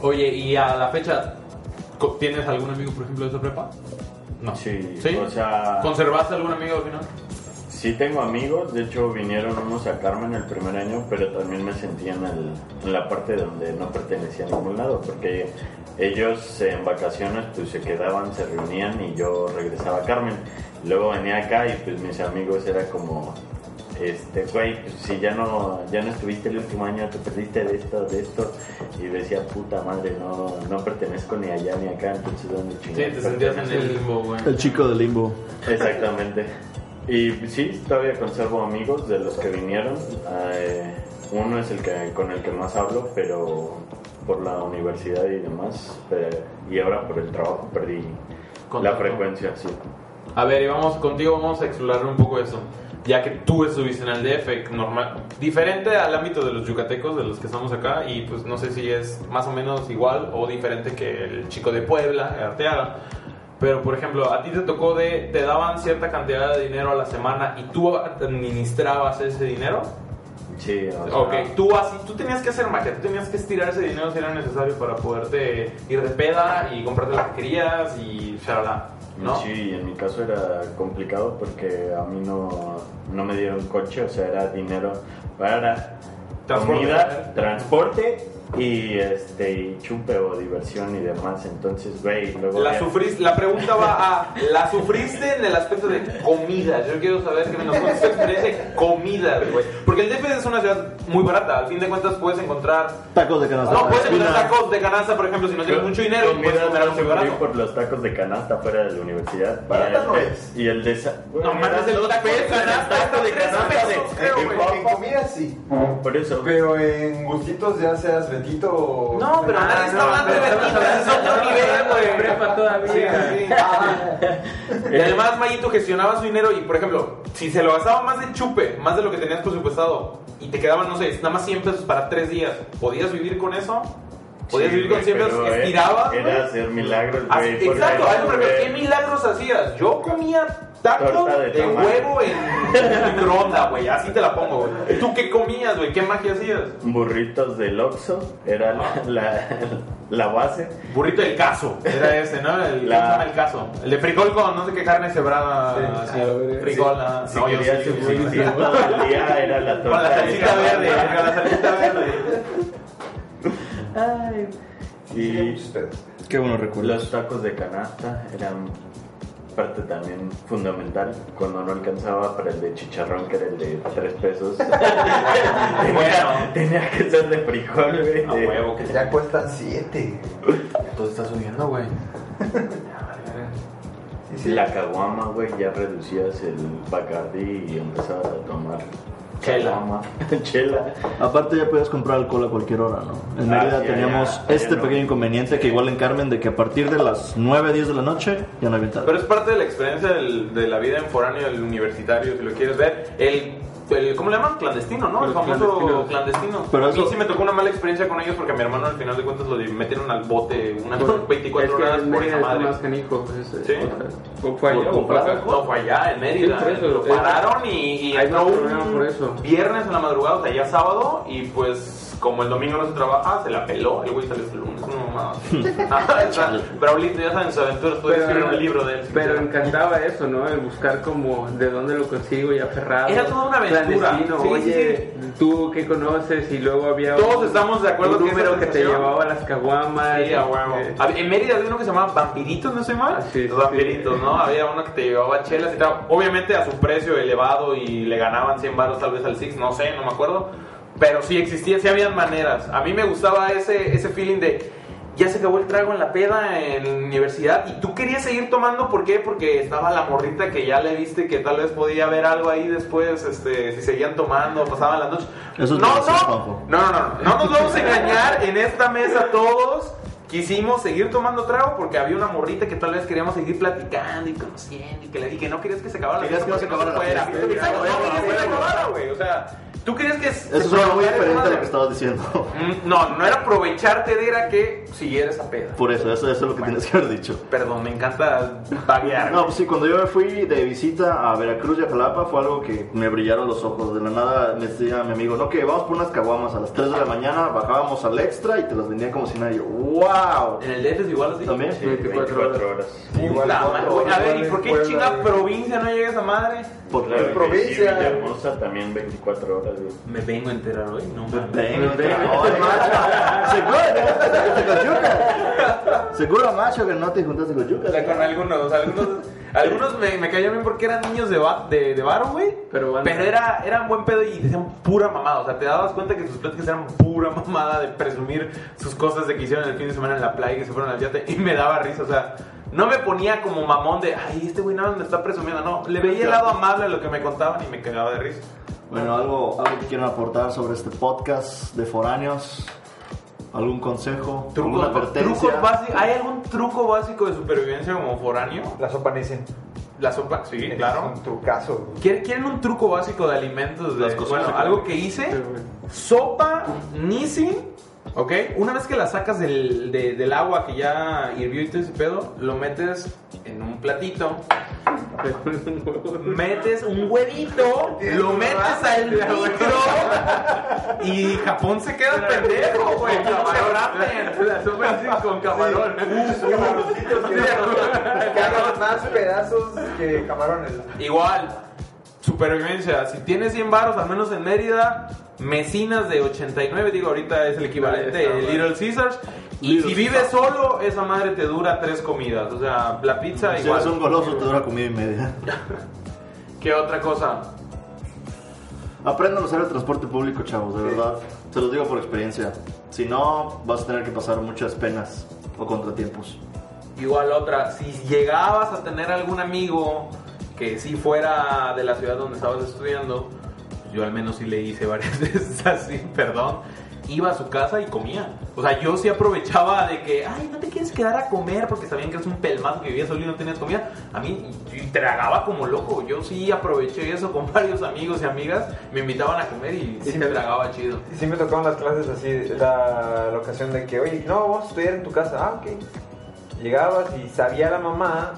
Oye, y a la fecha, ¿Tienes algún amigo, por ejemplo, de esa prepa? No.
Sí,
¿Sí?
o sea-
¿Conservaste algún amigo al final?
Sí tengo amigos, de hecho vinieron unos a Carmen el primer año, pero también me sentía en, el- en la parte donde no pertenecía a ningún lado, porque ellos en vacaciones pues se quedaban, se reunían y yo regresaba a Carmen. Luego venía acá y pues mis amigos era como, este, güey, pues si ya no, ya no estuviste el último año, te perdiste de esto, de esto, y decía, puta madre, no, no pertenezco ni allá ni acá, entonces ¿dónde
Sí,
chingados
te sentías en el limbo, güey.
El chico de limbo.
Exactamente. Y sí, todavía conservo amigos de los que vinieron. Eh, uno es el que con el que más hablo, pero por la universidad y demás. pero- y ahora por el trabajo perdí la frecuencia, sí.
A ver, y vamos contigo, vamos a explorar un poco eso. Ya que tú estuviste en el DF, normal, diferente al ámbito de los yucatecos, de los que estamos acá, y pues no sé si es más o menos igual o diferente que el chico de Puebla, Arteaga. Pero, por ejemplo, a ti te tocó de, te daban cierta cantidad de dinero a la semana y tú administrabas ese dinero.
Sí, o sea,
Ok, tú así, tú tenías que hacer magia, tú tenías que estirar ese dinero si era necesario para poderte ir de peda y comprarte lo que querías y shalala, ¿no?
Sí, en mi caso era complicado porque a mí no, no me dieron coche, o sea, era dinero para comida, transporte y este y chupe o diversión y demás. Entonces, güey, luego
La,
ya-
sufris- la pregunta va a, ¿la sufriste en el aspecto de comida? Yo quiero saber que nos cuentes tu experiencia de comida, güey. Porque el DF es una ciudad muy barata, al fin de cuentas puedes encontrar...
Tacos de canasta.
No, puedes encontrar tacos de canasta, por ejemplo, si no tienes mucho dinero, puedes comer algo
no
muy barato.
por los tacos de canasta fuera de la universidad.
Barata
Y el
no es.
Y el de... sa-
No mames, el taco de canasta,
taco de canasta.
En comida sí.
Por eso.
Pero en gustitos, ya seas Betito o.
No, pero nadie está hablando de es otro nivel, güey.
Prepa todavía.
Sí, sí. Y además Mayito gestionaba su dinero y, por ejemplo, si se lo gastaba más de chupe, más de lo que tenías presupuestado, y te quedaban, no sé, nada más 100 pesos para 3 días, ¿podías vivir con eso? ¿Podías
Sí,
vivir con
güey,
100 pesos?
pero, eh,
¿Estirabas?
Era hacer milagros, güey. porque,
exacto, a eso me refiero.
güey,
¿qué milagros hacías? Yo comía
Torta
de,
de
huevo en microondas, güey, así te la pongo, güey. ¿Tú qué comías, güey? ¿Qué magia hacías?
Burritos del Oxxo era la, la, la base.
Burrito del caso, era ese, ¿no? El,
La-
¿cómo se llama el caso. El de frijol con no sé qué carne cebrada.
Sí.
así,
Ah,
frijol, ah,
Si
no, yo
querías
sí, sí, sí, sí.
todo el día era la torta
Con la salsita verde, con la salsita verde.
Sí,
Y.
Qué bueno recuerdo.
los tacos de canasta eran parte también fundamental cuando no alcanzaba para el de chicharrón que era el de 3 pesos tenía, tenía que ser de frijol güey
A
de-
huevo, que
Ya cuestan 7.
todo está subiendo, güey.
Sí, sí.
la caguama güey ya reducías el bacardí y empezabas a tomar
Chela.
chela
Aparte ya podías comprar alcohol a cualquier hora, ¿no? En
Ah,
Mérida
sí,
teníamos este pequeño inconveniente que igual en Carmen de que a partir de las 9, 10 de la noche ya no había.
Pero es parte de la experiencia del- de la vida en foráneo del universitario, si lo quieres ver. El, el- ¿Cómo le llaman? Clandestino, ¿no? El famoso
clandestino.
Pero
a mí
eso-
sí me tocó una mala experiencia con ellos porque a mi hermano al final de cuentas lo metieron al bote unas
Pues,
24
es que
horas por esa madre.
más canijo.
Sí.
o fue allá
¿Por
o fue
comprar
acá.
No, fue allá, en Mérida.
Sí, por eso,
lo pararon y, y
problema por eso.
viernes en la madrugada, o sea, ya sábado, y pues como el domingo no se trabaja, se la peló. El güey salió hasta el lunes, una mamada. Ajá, o sea, Braulito, ya saben sus aventuras, puedes escribir un libro de él.
pero encantaba eso, ¿no? El buscar como de dónde lo consigo y aferrado.
Era toda una aventura. Sí, sí,
oye, tú qué conoces y luego había
Todos
un-
estamos de acuerdo
un
que
número que te
sensación-
llevaba a las caguamas.
Sí, a huevo.
eh,
Hab- En Mérida había uno que se llamaba Vampiritos, ¿no sé mal?
Ah, sí,
Los
sí.
Vampiritos, ¿no? Había uno que te llevaba chelas y tal. Obviamente a su precio elevado y le ganaban 100 baros tal vez al Six, no sé, no me acuerdo. Pero sí existía, sí habían maneras. A mí me gustaba ese, ese feeling de ya se acabó el trago en la peda en la universidad y tú querías seguir tomando, ¿por qué? Porque estaba la morrita que ya le viste que tal vez podía haber algo ahí después, este, si seguían tomando, pasaban las noches.
Eso es
no, no, no, no, no, no nos vamos a engañar en esta mesa todos. Quisimos seguir tomando trago porque había una morrita que tal vez queríamos seguir platicando y conociendo y que, le- y que no querías que se acabara la
Querías que no se
fiesta fuera.
fiesta.
No querías que se acabara, güey. O sea, tú querías que
Eso suena muy diferente a lo que estabas diciendo.
Mm, No, no era aprovecharte de era que siguiera esa peda.
Por eso, eso, eso es lo que tienes que haber dicho.
Perdón, me encanta vaguear.
No, pues sí, cuando yo me fui de visita a Veracruz y a Jalapa fue algo que me brillaron los ojos. De la nada me decía mi amigo, no, que vamos por unas caguamas a las 3 de la mañana, bajábamos al extra y te las vendían como si nadie. ¡Wow! Wow.
En el DF es igual así.
También.
Sí,
24
24 horas.
Igual Puebla,
madre, güey. A ver, ¿y
igual
por qué
Puebla,
chinga
güey.
provincia no llega esa madre?
Por
Claro,
Es
y
provincia.
sí, Villahermosa también 24 horas, güey.
Me vengo a enterar hoy, no mames.
Venga, no, macho. Seguro que no te juntaste con Yucas. Seguro, macho, que no te juntaste con
O
Yucas.
sea, con algunos, algunos, algunos me, me caían bien porque eran niños de, va- de, de varo, güey.
Pero
era, eran buen pedo y decían pura mamada. O sea, te dabas cuenta que sus pláticas eran pura mamada de presumir sus cosas de que hicieron el fin de semana en la playa y que se fueron al yate. Y me daba risa, o sea, no me ponía como mamón de, ay, este güey nada más me está presumiendo. No, le veía el lado amable a lo que me contaban y me cagaba de risa.
Bueno, algo, algo que quieran aportar sobre este podcast de foráneos. ¿Algún consejo? ¿Alguna
Trucos,
advertencia?
trucos básicos. ¿Hay algún truco básico de supervivencia como foráneo?
La sopa Nissin.
La sopa, sí,
Es
claro.
un trucazo.
¿Quieren, un truco básico de alimentos? De,
Las cosas
bueno, algo que hice. Sopa Nissin. ¿Ok? Una vez que la sacas del, de- del agua que ya hirvió y todo ese pedo, lo metes en un platito. Metes un huevito, lo metes al micro y Japón se queda pendejo, güey.
Así con camarón.
Que hagan más pedazos que camarones.
Igual, supervivencia. Si tienes 100 baros, al menos en Mérida, mesinas de 89, digo, ahorita es el equivalente de Little Caesars. Y
Little
si vives solo, esa madre te dura tres comidas. O sea, la pizza
Si
igual.
eres un goloso, te dura comida y media.
¿Qué otra cosa?
Aprendan a usar el transporte público, chavos, de verdad. Se los digo por experiencia. Si no, vas a tener que pasar muchas penas o contratiempos.
Igual otra, si llegabas a tener algún amigo que sí fuera de la ciudad donde estabas estudiando, yo al menos sí le hice varias veces así, perdón, iba a su casa y comía. O sea, yo sí aprovechaba de que, ay, no te quieres quedar a comer porque sabían que eres un pelmazo que vivía solo y no tenías comida. A mí, y tragaba como loco. Yo sí aproveché eso con varios amigos y amigas, me invitaban a comer y sí me tragaba chido.
Sí me tocaron las clases así, la, la ocasión de que, oye, no, vamos a estudiar en tu casa. Ah, ok. Llegabas y sabía la mamá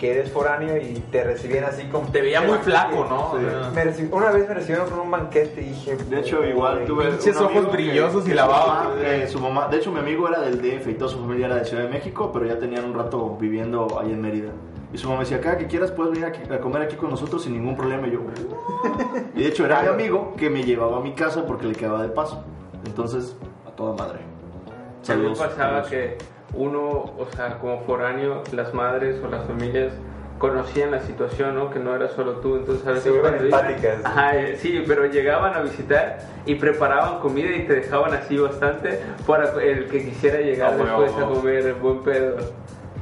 que eres foráneo y te recibían así como...
Te veía muy flaco, ¿no?
Sí.
Me una vez me recibieron con un banquete y dije...
De hecho, igual tuve.
Pinches
un amigo
ojos
que-
brillosos y
que
la
su
baba.
mamá, eh, su mamá, de hecho, mi amigo era del DF y toda su familia era de Ciudad de México, pero ya tenían un rato viviendo ahí en Mérida. Y su mamá decía, acá que quieras puedes venir aquí- a comer aquí con nosotros sin ningún problema. Y yo, y de hecho era mi amigo que me llevaba a mi casa porque le quedaba de paso. Entonces, a toda madre.
Me
Saludos.
pasaba
saludos.
que uno, o sea, como foráneo, las madres o las familias conocían la situación, ¿no? Que no era solo tú, entonces a veces iban-
empáticas.
Ajá, eh, sí, pero llegaban a visitar y preparaban comida y te dejaban así bastante para el que quisiera llegar
Ah,
después
huevo.
a comer buen pedo.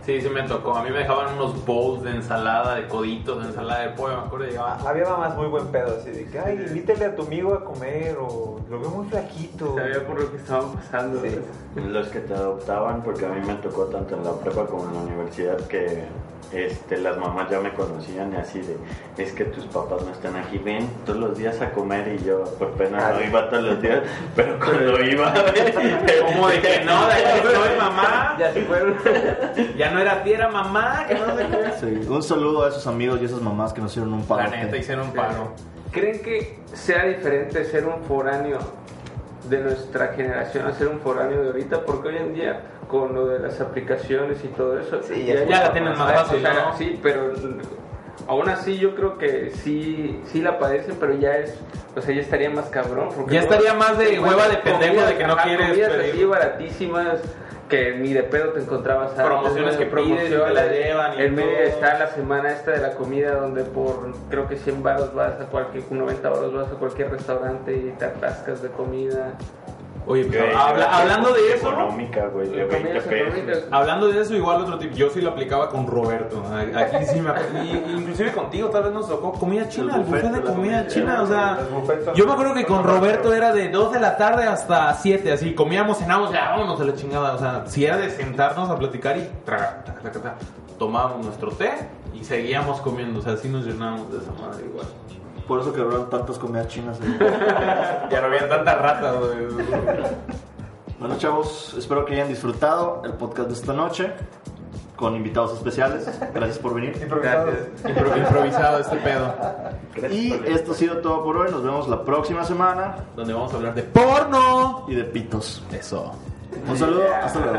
Sí, sí me tocó. A mí me dejaban unos bowls de ensalada, de coditos, de ensalada de pollo. Me acuerdo llegaba.
Había mamás muy buen pedo, así de que, ay, invítale a tu amigo a comer o lo veo muy flaquito.
Sabía por lo que estaban pasando.
Sí.
Los que te adoptaban, porque a mí me tocó tanto en la prepa como en la universidad que este, las mamás ya me conocían y así de, es que tus papás no están aquí, ven todos los días a comer y yo por pena no iba todos los días, pero cuando iba,
Como de que no, de aquí soy mamá.
Ya se fueron.
Ya no era tía, era mamá. Que no sé qué.
Sí, Un saludo a esos amigos y esas mamás que nos hicieron un paro.
La neta, hicieron un paro.
¿Creen que sea diferente ser un foráneo de nuestra generación a ser un foráneo de ahorita? Porque hoy en día, con lo de las aplicaciones y todo eso,
Sí, ya
ya la tienen más
o sea,
fácil, ¿no?
Sí, pero aún así yo creo que sí, sí la padecen, pero ya es, o sea, ya estaría más cabrón. porque
Ya estaría más de hueva de pendejo de que no
ajá,
quieres
comidas
pedir.
así baratísimas que ni de pedo te encontrabas antes,
Promociones que pides y te la llevan y
En medio está la semana esta de la comida donde por creo que 100 baros vas a cualquier, 90 baros vas a cualquier restaurante y te atascas de comida.
Oye, pues,
Güey,
habla- hablando de eso,
Económica, güey, de
La comida
20
es económica.
pesos.
hablando de eso, igual otro tip, yo sí lo aplicaba con Roberto. Aquí sí me y- inclusive contigo tal vez nos tocó comida china, el
buffet
de comida china, o sea, yo me acuerdo que con Roberto era de 2 de la tarde hasta 7, así, comíamos, cenábamos, ya vámonos a la chingada, o sea, si era de sentarnos a platicar y tragar, traga, traga, traga, tomábamos nuestro té y seguíamos comiendo, o sea, así nos llenábamos de esa madre igual.
Por eso quebraron tantas comidas chinas. ahí.
Ya no había tantas ratas, güey.
Bueno, chavos, espero que hayan disfrutado el podcast de esta noche con invitados especiales. Gracias por venir.
Impro- improvisado este pedo.
Y esto ha sido todo por hoy. Nos vemos la próxima semana
Donde vamos a hablar de porno.
y de pitos.
Eso.
Un saludo, hasta luego.